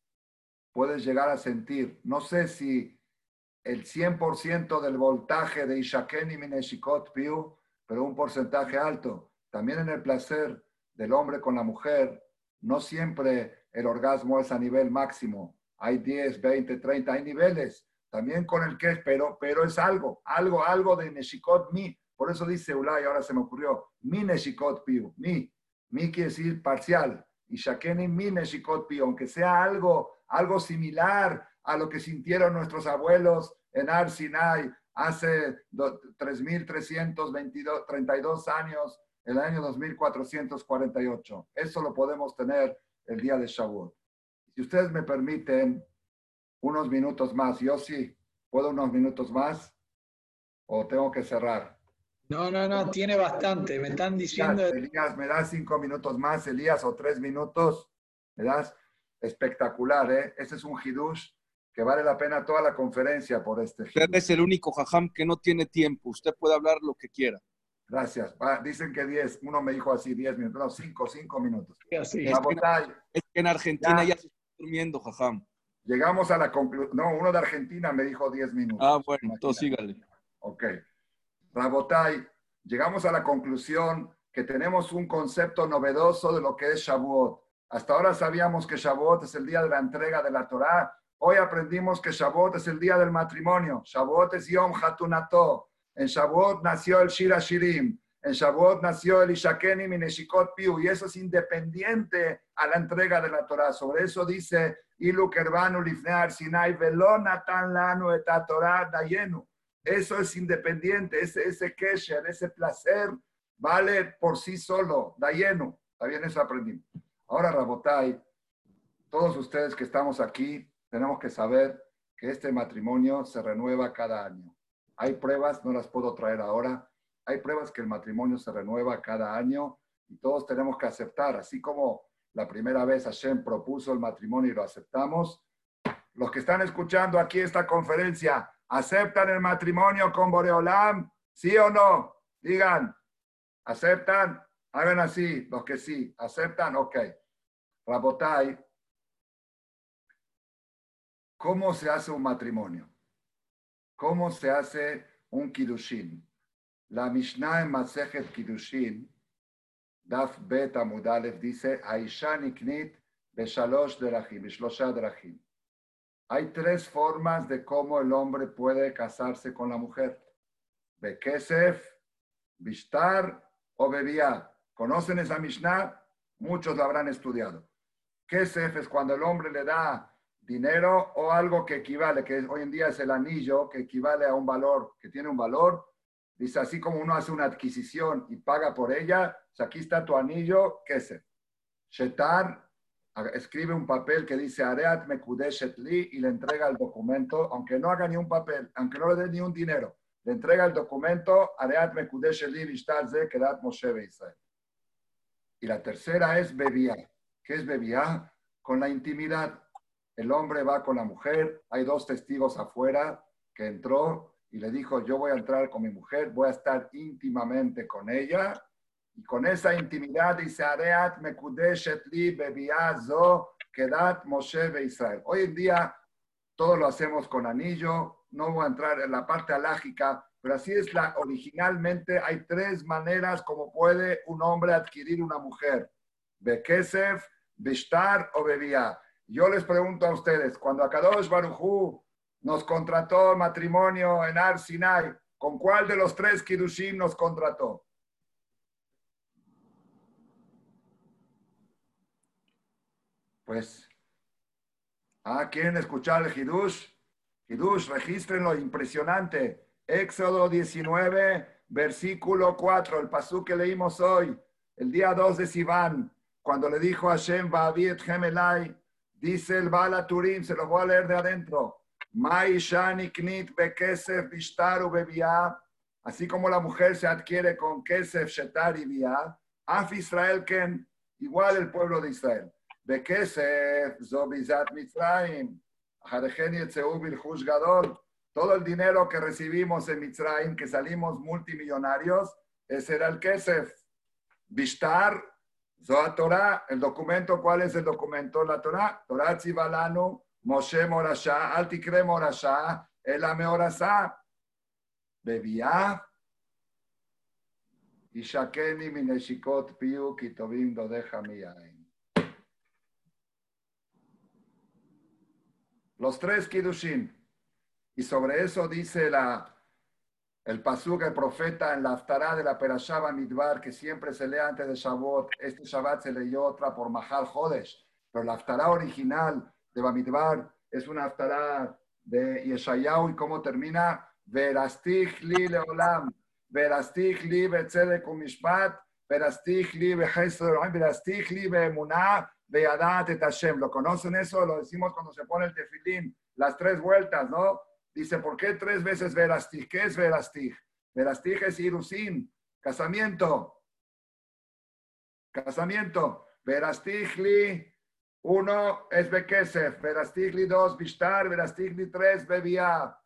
puedes llegar a sentir, no sé si el 100% del voltaje de Ishaken y Mineshikot Piu, pero un porcentaje alto. También en el placer del hombre con la mujer, no siempre el orgasmo es a nivel máximo. Hay 10, 20, 30, hay niveles. También con el que es, pero, pero es algo, algo, algo de Neshikot Mi. Por eso dice Ulay, ahora se me ocurrió, Mi Neshikot Piu, Mi. Mi quiere decir parcial. Y Shakeni Mi Neshikot Piu, aunque sea algo, algo similar a lo que sintieron nuestros abuelos en Ar Sinai, hace 3.332 años, el año 2448. Eso lo podemos tener el día de Shavuot. Si ustedes me permiten unos minutos más, yo sí, ¿puedo unos minutos más o tengo que cerrar? No, no, no, tiene bastante. Me están diciendo. Elías, me das cinco minutos más, Elías, o tres minutos. Me das espectacular, ¿eh? Ese es un hidush que vale la pena toda la conferencia por este. Usted es el único jajam que no tiene tiempo. Usted puede hablar lo que quiera. Gracias. dicen que 10, uno me dijo así 10 minutos, no, 5, 5 minutos. Es, que, en Argentina ya, se está durmiendo, jajam. Llegamos a la conclusión, no, uno de Argentina me dijo 10 minutos. Ah, bueno, entonces sígale. Ok. Rabotay, llegamos a la conclusión que tenemos un concepto novedoso de lo que es Shavuot. Hasta ahora sabíamos que Shavuot es el día de la entrega de la Torá, Hoy aprendimos que Shavuot es el día del matrimonio. Shavuot es Yom Hatunato. En Shavuot nació el Shira Shirim. En Shavuot nació el Ishakeni Mineshikot Piu. Y eso es independiente a la entrega de la Torah. Sobre eso dice Ilu Kerbanu Lifnear Sinai Velonatan Lanu et Torah Dayenu. Eso es independiente. Ese, ese kesher, ese placer, vale por sí solo. Dayenu. Está bien, eso aprendimos. Ahora, Rabotai, todos ustedes que estamos aquí, tenemos que saber que este matrimonio se renueva cada año. Hay pruebas, no las puedo traer ahora, hay pruebas que el matrimonio se renueva cada año y todos tenemos que aceptar, así como la primera vez Hashem propuso el matrimonio y lo aceptamos. Los que están escuchando aquí esta conferencia, ¿aceptan el matrimonio con Boreolam? ¿Sí o no? Digan, ¿aceptan? Hagan así, los que sí, ¿aceptan? Ok. Rabotai, ¿Cómo se hace un matrimonio? ¿Cómo se hace un Kiddushin? La Mishnah en Masejet Kiddushin Daf Beta Mudalev dice, Aisha Niknit Beshalosh Derachim, Beshlosha Derachim. Hay tres formas de cómo el hombre puede casarse con la mujer. Bekesef, Bishtar o Bebia. ¿Conocen esa Mishnah? Muchos lo habrán estudiado. Kesef es cuando el hombre le da dinero o algo que equivale, que hoy en día es el anillo, que equivale a un valor, que tiene un valor. Dice, así como uno hace una adquisición y paga por ella, pues aquí está tu anillo, Kesef. Shetar escribe un papel que dice Areat Mekudeshet Li y le entrega el documento, aunque no haga ni un papel, aunque no le dé ni un dinero, le entrega el documento Areat Mekudeshet Li Vishtar Ze Kedat Moshe Israel. Y la tercera es Bebia. ¿Qué es Bebia? Con la intimidad. El hombre va con la mujer, hay dos testigos afuera que entró y le dijo, yo voy a entrar con mi mujer, voy a estar íntimamente con ella y con esa intimidad dice, Areat mekudeshet li bebiazo kedat Moshe be Israel. Hoy en día todo lo hacemos con anillo, no voy a entrar en la parte alágica, pero así es la originalmente hay tres maneras como puede un hombre adquirir una mujer. Bekesef, Bishtar o Bebia. Yo les pregunto a ustedes, cuando Akadosh Baruchu nos contrató matrimonio en Ar Sinai, ¿con cuál de los tres Kidushim nos contrató? Pues, ah, ¿quieren escuchar el Hidush? Hidush, regístrenlo, impresionante. Éxodo 19, versículo 4, el pasú que leímos hoy, el día 2 de Sivan, cuando le dijo a Hashem, Babiet Gemelai, Dice el Balaturim, se lo voy a leer de adentro. Así como la mujer se adquiere con Kesef, Shetar y Biá, Af Israel Ken, igual el pueblo de Israel. Bekesef, Zobizat Mitzrayim, Harejen Yetzeu Bilhush Gadol. Todo el dinero que recibimos en Mitzrayim, que salimos multimillonarios, ese era el Kesef. Bishtar, Zohar Torah, el documento, ¿cuál es el documento? La Torah. Torah Tzivalanu, Moshe Morasha, Altikre Morasha, Elame Orasá. Bebía. Ishakeni mineshikot piu kitovim dodeja miyain. Los tres Kiddushin. Y sobre eso dice la, el Pasuk, el profeta, en la Aftará de la Perashaba Midbar, que siempre se lee antes de Shavuot. Este Shabbat se leyó otra por Mahal Jodesh. Pero la Aftará original de Bamidbar es una Aftará de Yeshayahu. ¿Y cómo termina? Verastich li leolam. Verastich li betzedek umishpat. Verastich li bechesed. Verastich li beemunah Beadat et Hashem. ¿Lo conocen eso? Lo decimos cuando se pone el tefilín, las tres vueltas, ¿no? Dice, ¿por qué tres veces verastij? ¿Qué es verastij? Verastij es irusin, casamiento. Casamiento. Verastigli, uno es Bekesef, Verastigli dos, Bishtar, Verastigli tres, Bebia.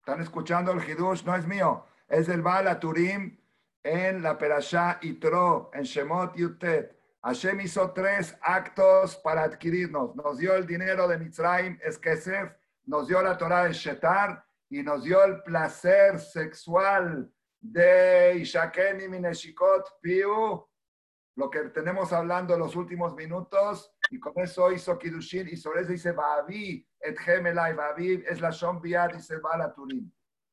¿Están escuchando el Hidush? No es mío, es el Bala Turim en la Perashá Itro, en Shemot Yutet. Hashem hizo tres actos para adquirirnos. Nos dio el dinero de Mitzrayim, Esquesef, nos dio la Torah de Shetar y nos dio el placer sexual de Ishaken Mineshikot Piu, lo que tenemos hablando en los últimos minutos, y con eso hizo Kidushin, y sobre eso dice Baavi, et Gemelai, Baavi es la Shon dice Bala Turim.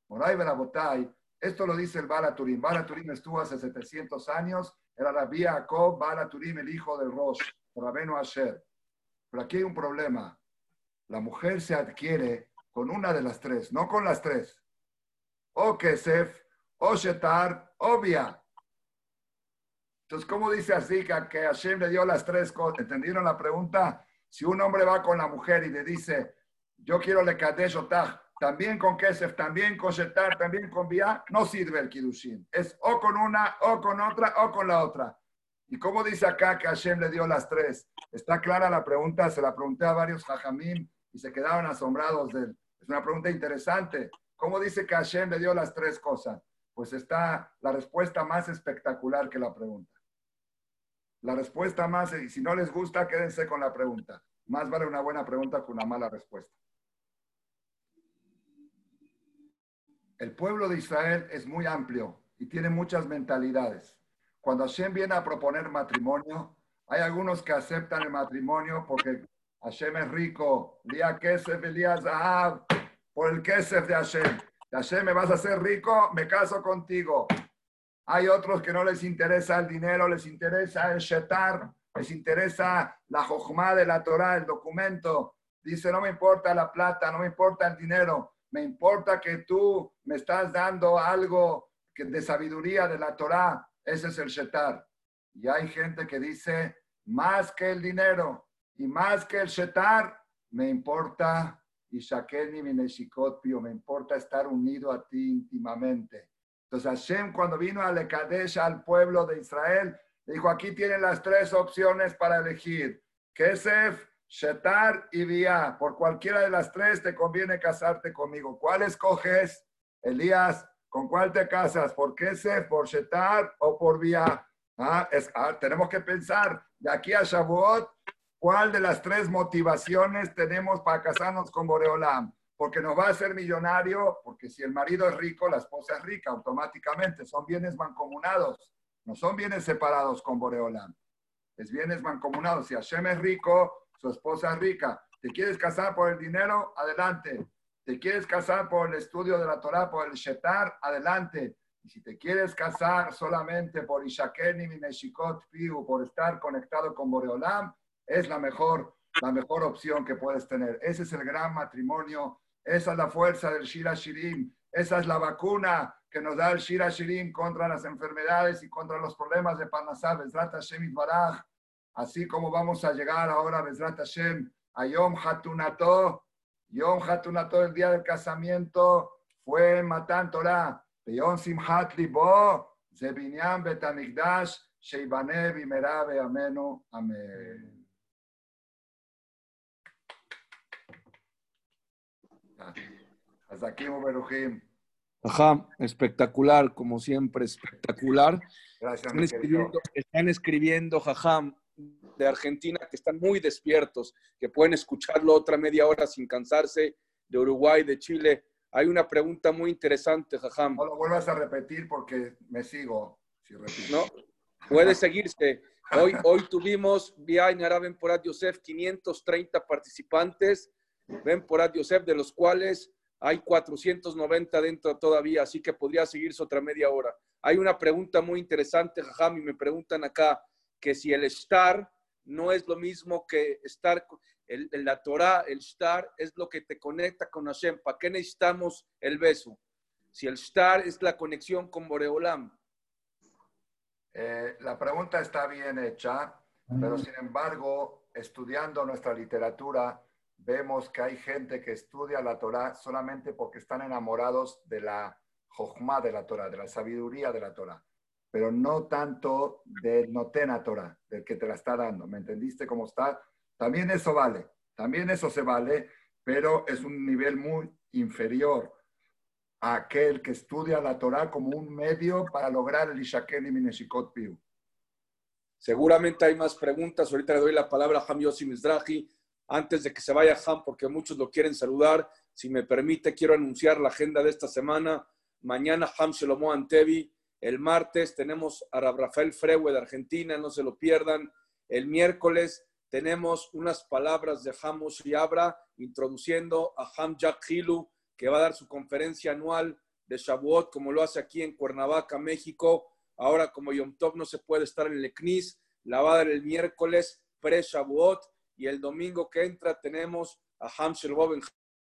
Moray Berabotay, esto lo dice el Bala Turim. Bala Turim estuvo hace 700 años. Era Rabbi Jacob Turim, el hijo del Rosh, Rabeno Asher. Pero aquí hay un problema. La mujer se adquiere con una de las tres, no con las tres. O Kesef, o Shetar, obvia. Entonces, ¿cómo dice así que, que Hashem le dio las tres cosas? ¿Entendieron la pregunta? Si un hombre va con la mujer y le dice, yo quiero le Kadesh Otah, también con Kesef, también con Shetar, también con Bia, no sirve el Kidushin. Es o con una, o con otra, o con la otra. ¿Y cómo dice acá que Hashem le dio las tres? Está clara la pregunta, se la pregunté a varios jajamim y se quedaron asombrados de él. Es una pregunta interesante. ¿Cómo dice que Hashem le dio las tres cosas? Pues está la respuesta más espectacular que la pregunta. La respuesta más, y si no les gusta, quédense con la pregunta. Más vale una buena pregunta que una mala respuesta. El pueblo de Israel es muy amplio y tiene muchas mentalidades. Cuando Hashem viene a proponer matrimonio, hay algunos que aceptan el matrimonio porque Hashem es rico. Lía Kesef, Elías Zahab, por el Kesef de Hashem. Hashem, me vas a hacer rico, me caso contigo. Hay otros que no les interesa el dinero, les interesa el shetar, les interesa la jojma de la Torah, el documento. Dice, no me importa la plata, no me importa el dinero, me importa que tú me estás dando algo de sabiduría de la Torah. Ese es el shetar. Y hay gente que dice, más que el dinero y más que el shetar, me importa y me importa estar unido a ti íntimamente. Entonces Hashem cuando vino a Lekadesh al pueblo de Israel, dijo, aquí tienen las tres opciones para elegir. Kesef, Shetar y Vía. Por cualquiera de las tres te conviene casarte conmigo. ¿Cuál escoges, Elías? ¿Con cuál te casas? ¿Por Kesef, por Shetar o por Vía? Ah, ah, tenemos que pensar de aquí a Shavuot, ¿cuál de las tres motivaciones tenemos para casarnos con Boreolam? porque nos va a hacer millonario, porque si el marido es rico, la esposa es rica automáticamente, son bienes mancomunados, no son bienes separados con Boreolam, es bienes mancomunados. Si Hashem es rico, su esposa es rica. ¿Te quieres casar por el dinero? Adelante. ¿Te quieres casar por el estudio de la Torah, por el Shetar? Adelante. Y si te quieres casar solamente por Ishakeni, Mineshikot, Piu, por estar conectado con Boreolam, es la mejor, la mejor opción que puedes tener. Ese es el gran matrimonio esa es la fuerza del Shira Shirim. Esa es la vacuna que nos da el Shira Shirim contra las enfermedades y contra los problemas de Parnasá, Bezrat Hashem Baraj. Así como vamos a llegar ahora, Bezrat Hashem, a Yom Hatunato. Yom Hatunato, el día del casamiento, fue en Matan Torah. Yom Simhat Libo, Zebinyan Betamigdash, Sheibane Bimerabe Amenu. Amén. Ajá, espectacular, como siempre, espectacular. Gracias, están, escribiendo, están escribiendo, jajam, de Argentina, que están muy despiertos, que pueden escucharlo otra media hora sin cansarse, de Uruguay, de Chile. Hay una pregunta muy interesante, jajam. No lo vuelvas a repetir porque me sigo. Si no, puede seguirse. Hoy, hoy tuvimos vía Araben Porat Yosef 530 participantes ven por Yosef, de los cuales hay 490 dentro todavía, así que podría seguirse otra media hora. Hay una pregunta muy interesante, Jajam, y me preguntan acá que si el estar no es lo mismo que estar, en la Torah, el estar es lo que te conecta con Hashem. ¿Para qué necesitamos el beso? Si el estar es la conexión con Boreolam. Eh, la pregunta está bien hecha, pero sin embargo, estudiando nuestra literatura, vemos que hay gente que estudia la Torah solamente porque están enamorados de la jojma de la Torah, de la sabiduría de la Torah, pero no tanto del notena Torah, del que te la está dando. ¿Me entendiste cómo está? También eso vale, también eso se vale, pero es un nivel muy inferior a aquel que estudia la Torah como un medio para lograr el Ishaken y Mineshikot Piu. Seguramente hay más preguntas. Ahorita le doy la palabra a Ham Yossi Mizrahi antes de que se vaya Ham, porque muchos lo quieren saludar, si me permite, quiero anunciar la agenda de esta semana. Mañana Ham Shelomo Antevi. El martes tenemos a Rafael Frewe de Argentina, no se lo pierdan. El miércoles tenemos unas palabras de Ham Abra introduciendo a Ham Jack Hilu, que va a dar su conferencia anual de Shavuot, como lo hace aquí en Cuernavaca, México. Ahora, como Yom Tov no se puede estar en el ECNIS, la va a dar el miércoles pre-Shavuot y el domingo que entra tenemos a Hamshel Bob en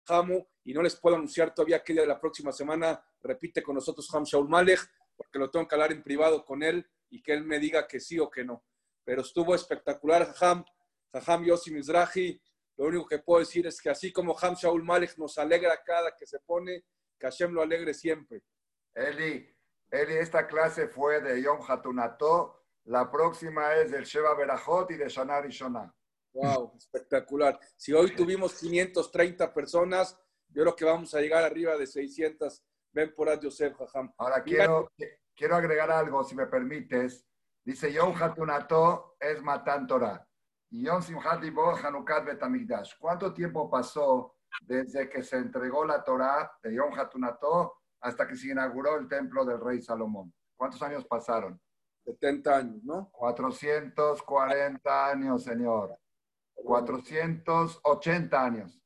Hamu y no les puedo anunciar todavía qué día de la próxima semana repite con nosotros Ham Shaul Malek porque lo tengo que hablar en privado con él y que él me diga que sí o que no. Pero estuvo espectacular Ham, Ham Yossi Mizrahi. Lo único que puedo decir es que así como Ham Shaul Malek nos alegra cada que se pone, que Hashem lo alegre siempre. Eli, Eli, esta clase fue de Yom Hatunato, la próxima es del Sheva Berajot y de Shana Rishonah. Wow, espectacular. Si hoy tuvimos 530 personas, yo creo que vamos a llegar arriba de 600. Ven por ahí, Yosef Jajam. Ahora quiero, quiero agregar algo, si me permites. Dice Yom Hatunato es Matan Torah. Y Yom Simchat Hanukat Betamigdash. ¿Cuánto tiempo pasó desde que se entregó la Torah de Yom Hatunato hasta que se inauguró el templo del rey Salomón. ¿Cuántos años pasaron? 70 años, ¿no? 440 años, señor. 480 años.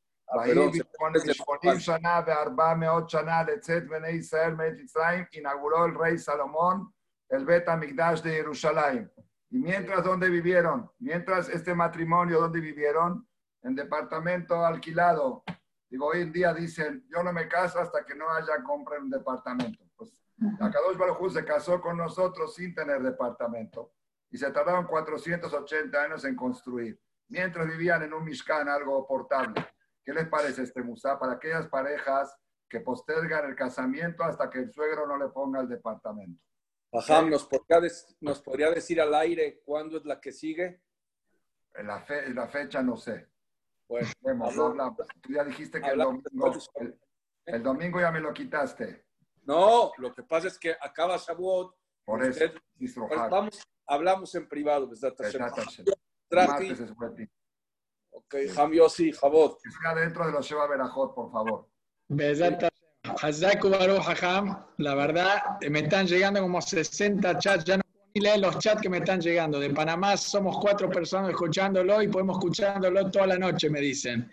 Inauguró el rey Salomón el Bet Amigdash de Jerusalén. Y mientras, ¿dónde vivieron? Mientras este matrimonio, ¿dónde vivieron? En departamento alquilado. Digo, hoy en día dicen, yo no me caso hasta que no haya compra en un departamento. Pues Akadosh Baruj se casó con nosotros sin tener departamento y se tardaron 480 años en construir, mientras vivían en un Mishkan, algo portable. ¿Qué les parece este Musá para aquellas parejas que postergan el casamiento hasta que el suegro no le ponga el departamento? Ajá, ¿nos podría, des- ¿nos podría decir al aire cuándo es la que sigue? En la, fe- en la fecha no sé. Bueno, Vemos. Tú ya dijiste que el domingo, el, el domingo ya me lo quitaste. no, lo que pasa es que acaba Shavuot. Por eso, usted- pues vamos, hablamos en privado, Besdat Ok, Ham Yossi, Javot. Que sea dentro de los Sheva Berajot, por favor. La verdad, me están llegando como 60 chats, ya no puedo ni leer los chats que me están llegando. De Panamá somos cuatro personas escuchándolo y podemos escuchándolo toda la noche, me dicen.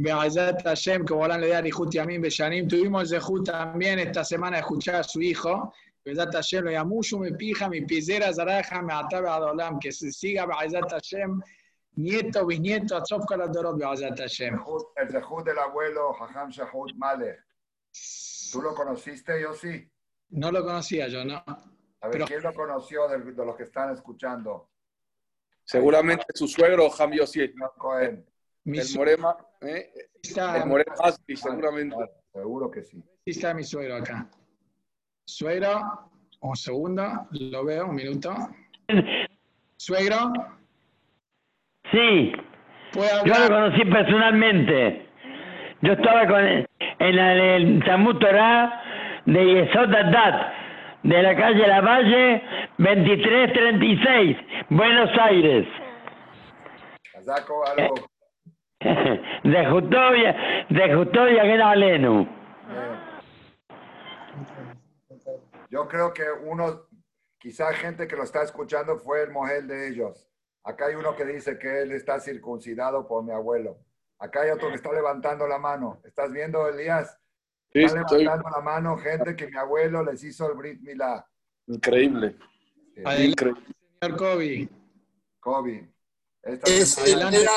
Hashem, que volan le dar Ihut Yamim Beshanim. Tuvimos Zehut también esta semana de escuchar a su hijo. Be'ezat Hashem, lo yamushu mi pija, mi pizera zaraja, me atabe adolam. Que se siga Be'ezat Hashem, nieto, bisnieto. Zehut- El Zehut del abuelo, Jajam Shahut Malek. ¿Tú lo conociste? Yo sí. No lo conocía yo, ¿no? A ver, Pero- ¿quién lo conoció de, de los que están escuchando? Seguramente su suegro, Ham Yossi. No, Cohen. El su- Morema, ¿eh? está, El Morema Aspi, seguramente. Seguro que sí. sí está mi suegro acá. Suegro, un segundo, lo veo, un minuto. *laughs* Suegro, Sí, ¿puede yo lo conocí personalmente. Yo estaba con en la- el Talmud Torah de Yesod Dat, de la calle La Valle, 2336, Buenos Aires. *laughs* De Jutovia, de Jutovia que era Alenu. Yo creo que uno, quizá gente que lo está escuchando fue el mojel de ellos. Acá hay uno que dice que él está circuncidado por mi abuelo. Acá hay otro que está levantando la mano. ¿Estás viendo, Elías? Sí, Está estoy levantando la mano gente que mi abuelo les hizo el Brit Milá. increíble. Adelante, Increíble. señor Kobe. Kobe. Esta Es, era, era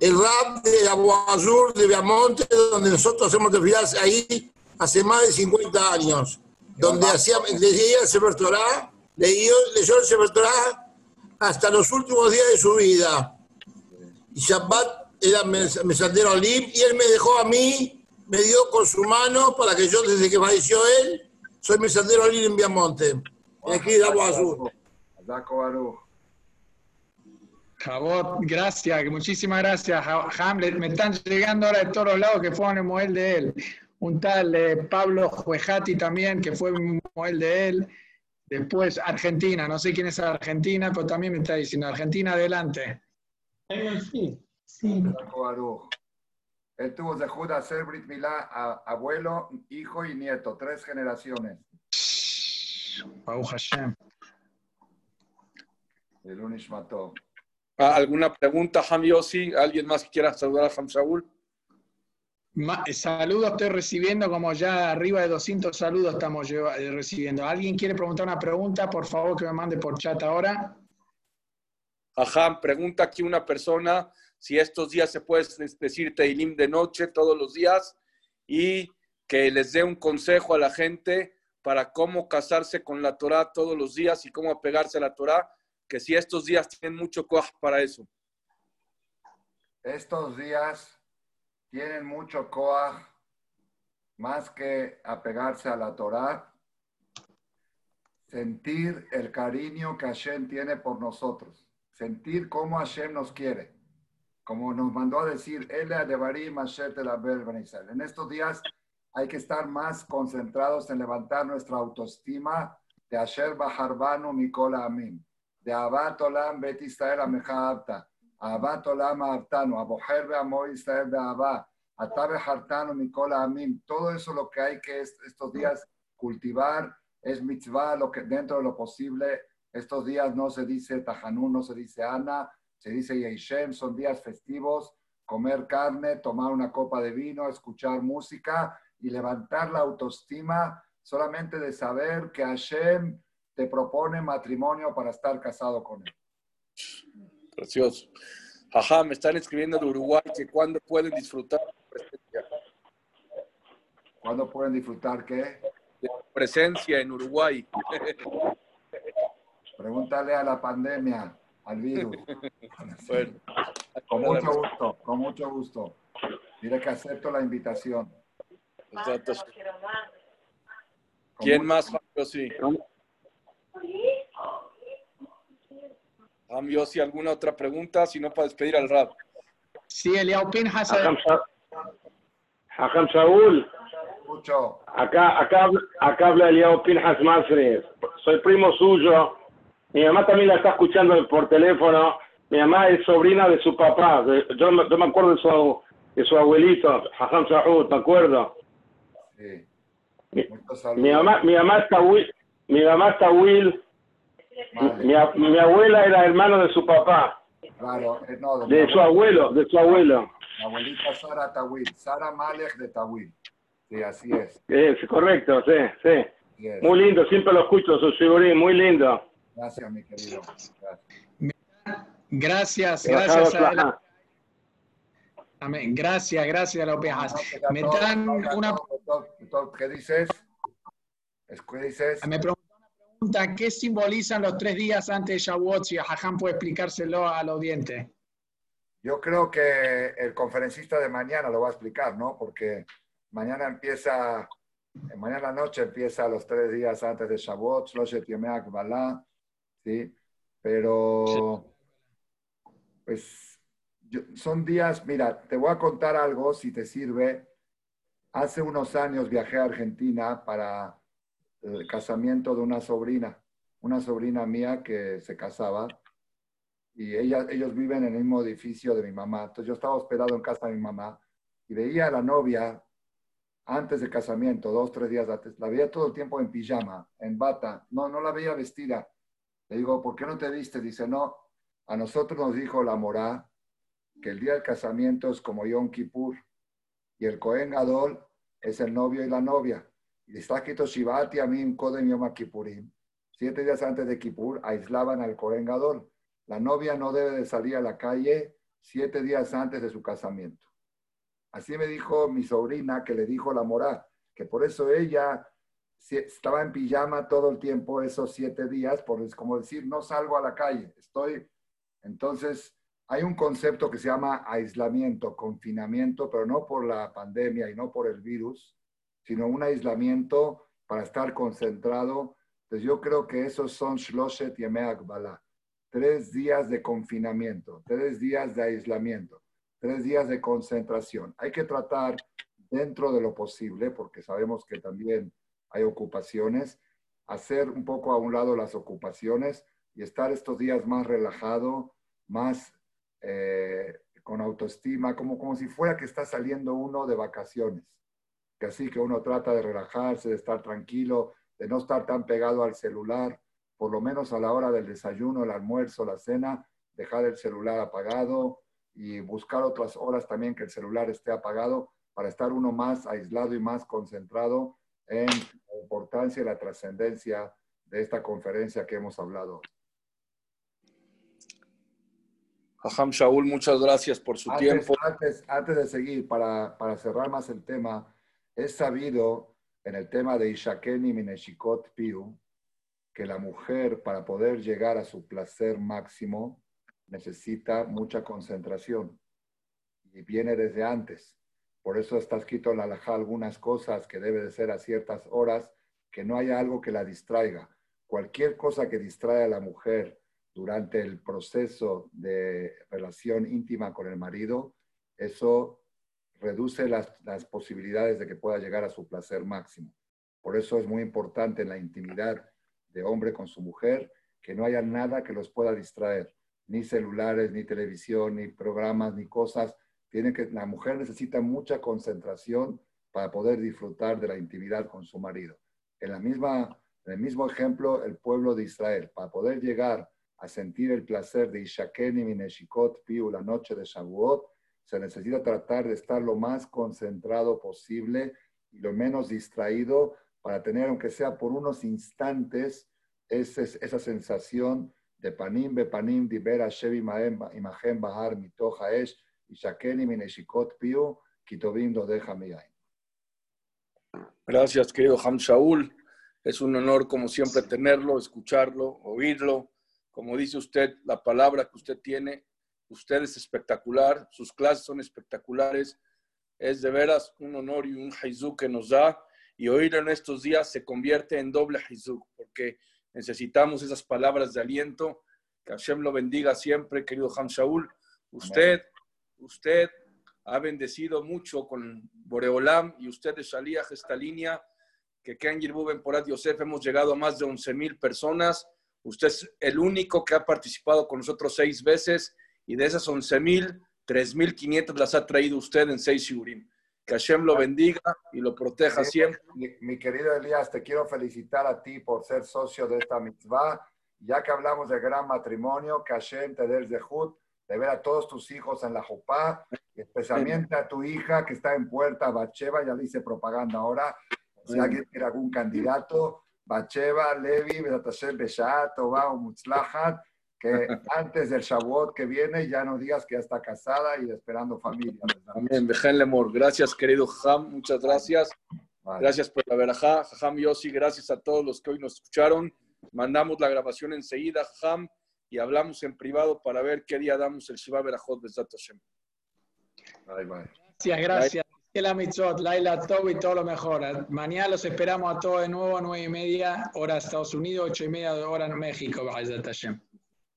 el rap de Abu Azur de Viamonte, donde nosotros hacemos desfilas ahí hace más de 50 años. Donde hacía, leía el Sefer Torah, leyó, leyó el Sefer Torah hasta los últimos días de su vida. Y Shabbat era mes- mesandero Alim, y él me dejó a mí, me dio con su mano para que yo, desde que falleció él, soy mesandero Alim en Viamonte. Aquí. Kazako Baruch. Jabot, gracias, muchísimas gracias, Hamlet. Me están llegando ahora de todos los lados que fueron el model de él. Un tal eh, Pablo Juejati también, que fue un model de él. Después Argentina, no sé quién es Argentina, pero también me está diciendo Argentina adelante. Kazako Baruch. Él tuvo de Judá hacer Brit Milá a abuelo, hijo y nieto, tres generaciones. Hashem. El Unishmato. Ah, ¿Alguna pregunta, Ham Yossi? ¿Alguien más que quiera saludar a Ham Shaul? Saludos estoy recibiendo, como ya arriba de 200 saludos estamos eh, recibiendo. ¿Alguien quiere preguntar una pregunta? Por favor, que me mande por chat ahora. Ajá, pregunta aquí una persona si estos días se puede decir Teilim de noche todos los días y que les dé un consejo a la gente para cómo casarse con la Torah todos los días y cómo apegarse a la Torah, que si estos días tienen mucho coaj para eso. Estos días tienen mucho coaj, más que apegarse a la Torá, sentir el cariño que Hashem tiene por nosotros, sentir cómo Hashem nos quiere, como nos mandó a decir. En estos días hay que estar más concentrados en levantar nuestra autoestima de Asher Baharbanu Mikola Amin, de Abat Olam Bet Israel Ameja Abta, אהבת עולם אהבתנו, הבוחר ועמו ישראל באהבה, Atabe Hartano, Nicola Amin, todo eso lo que hay que estos días cultivar es mitzvah, lo que dentro de lo posible. Estos días no se dice Tajanún, no se dice Ana, se dice Yeshem, son días festivos, comer carne, tomar una copa de vino, escuchar música y levantar la autoestima solamente de saber que Hashem te propone matrimonio para estar casado con él. Precioso. Ajá, me están escribiendo de Uruguay que cuándo pueden disfrutar ¿Cuándo pueden disfrutar qué? De presencia en Uruguay. Pregúntale a la pandemia, al virus. *laughs* con mucho gusto, con mucho gusto. Diré que acepto la invitación. ¿Quién más, sí? Si ¿alguna otra pregunta? Si no, para despedir al rap. Sí, Eliao Pinhas. Hakam Saúl. Mucho. Acá, acá, acá habla Eliao Pinhas Masri. Soy primo suyo. Mi mamá también la está escuchando por teléfono. Mi mamá es sobrina de su papá. Yo, me acuerdo de su, de su abuelito, Hakam Saúl, ¿me acuerdo? Sí. Mi, mi, mamá, mi mamá está Will. Mi mamá está Will mi, mi, abuela era hermano de su papá. Claro, eh, no, de, de su abuelo, de su abuelo. La abuelita Sara Tawil, Sara Malek de Tawil. Sí, así es. Es correcto, sí, sí. Muy lindo, siempre lo escucho, su figurín, muy lindo. Gracias, mi querido. Gracias, gracias, a Amén. Gracias, gracias, López. Me dan una... ¿Qué dices? ¿Qué dices? Me ¿qué simbolizan los tres días antes de Shavuot? Si Jajam puede explicárselo al audiente. Yo creo que el conferencista de mañana lo va a explicar, ¿no? Porque mañana empieza, mañana noche empieza los tres días antes de Shavuot, Shloshet Yemeak Balá, ¿sí? Pero, pues, son días, mira, te voy a contar algo, si te sirve. Hace unos años viajé a Argentina para el casamiento de una sobrina, una sobrina mía que se casaba y ellos viven en el mismo edificio de mi mamá. Entonces yo estaba hospedado en casa de mi mamá y veía a la novia antes del casamiento, dos, tres días antes, la veía todo el tiempo en pijama, en bata, no, no la veía vestida. Le digo, ¿por qué no te viste? Dice, no, a nosotros nos dijo la morá que el día del casamiento es como Yom Kippur y el Cohen Gadol es el novio y la novia. Está Shivati Amim Kodem Yom Kippurim. Siete días antes de Kippur aislaban al Kohen Gadol. La novia no debe de salir a la calle siete días antes de su casamiento. Así me dijo mi sobrina que le dijo la morá, que por eso ella estaba en pijama todo el tiempo esos siete días, por como decir, no salgo a la calle, estoy. Entonces, hay un concepto que se llama aislamiento, confinamiento, pero no por la pandemia y no por el virus, sino un aislamiento para estar concentrado. Entonces yo creo que esos son Shloshet. Tres días de confinamiento, tres días de aislamiento, tres días de concentración. Hay que tratar dentro de lo posible, porque sabemos que también hay ocupaciones, hacer un poco a un lado las ocupaciones y estar estos días más relajado, más eh, con autoestima, como, como si fuera que está saliendo uno de vacaciones que así que uno trata de relajarse, de estar tranquilo, de no estar tan pegado al celular, por lo menos a la hora del desayuno, el almuerzo, la cena, dejar el celular apagado y buscar otras horas también que el celular esté apagado para estar uno más aislado y más concentrado en la importancia y la trascendencia de esta conferencia que hemos hablado. Aham Shaul, muchas gracias por su tiempo. Antes, antes de seguir, para, para cerrar más el tema, es sabido en el tema de Ishaken y Mineshikot Piu que la mujer para poder llegar a su placer máximo necesita mucha concentración y viene desde antes. Por eso está escrito en la alajá algunas cosas que debe de ser a ciertas horas, que no haya algo que la distraiga. Cualquier cosa que distrae a la mujer durante el proceso de relación íntima con el marido, eso reduce las, posibilidades de que pueda llegar a su placer máximo. Por eso es muy importante en la intimidad de hombre con su mujer que no haya nada que los pueda distraer, ni celulares, ni televisión, ni programas, ni cosas tiene que, la mujer necesita mucha concentración para poder disfrutar de la intimidad con su marido. En, la misma, en el mismo ejemplo, el pueblo de Israel, para poder llegar a sentir el placer de Ishaken y Mineshikot Piu la noche de Shavuot, se necesita tratar de estar lo más concentrado posible y lo menos distraído para tener, aunque sea por unos instantes, ese, esa sensación de panim bepanim diber Hashem imagen bahar mitoch haesh y mineshikot piu kitovim deja miyain. Gracias, querido Ham Shaul. Es un honor, como siempre, tenerlo, escucharlo, oírlo. Como dice usted, la palabra que usted tiene, usted es espectacular, sus clases son espectaculares. Es de veras un honor y un haizuk que nos da. Y oírlo en estos días se convierte en doble haizuk, porque necesitamos esas palabras de aliento. Que Hashem lo bendiga siempre, querido Ham Shaul. Usted, usted ha bendecido mucho con Boreolam y ustedes salía esta línea que Ken Yirbuben Porat Yosef hemos llegado a más de 11 mil personas. Usted es el único que ha participado con nosotros seis veces y de esas 11 mil, 3.500 las ha traído usted en seis Shurim. Que Hashem lo bendiga y lo proteja siempre. Mi, querido Elías, te quiero felicitar a ti por ser socio de esta mitzvah. Ya que hablamos de gran matrimonio, que Hashem te dé el zehut de ver a todos tus hijos en la Jopá, especialmente a tu hija que está en puerta, Bacheva, ya le hice propaganda ahora, si alguien tiene algún candidato, Bacheva, Levi, Besatashem, Beshat, Toba o Mutzlahat, que antes del Shavuot que viene ya no digas que ya está casada y esperando familia. Amén, Lemor. Gracias, querido Jam, muchas gracias. Gracias por la verajá. Jam Yossi, gracias a todos los que hoy nos escucharon. Mandamos la grabación enseguida, Jam y hablamos en privado para ver qué día damos el Shiva Berajot Besat Hashem. Gracias, gracias. La mitzvot, Laila Tov y todo lo mejor. Mañana los esperamos a todos de nuevo, nueve y media, hora Estados Unidos, ocho y media, hora en México, Hashem.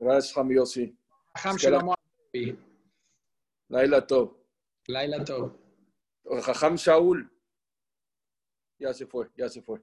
Gracias, Ham Yossi. Ham Shalom. Laila Tov. Laila Tov. Jajam Shaul. Ya se fue, ya se fue.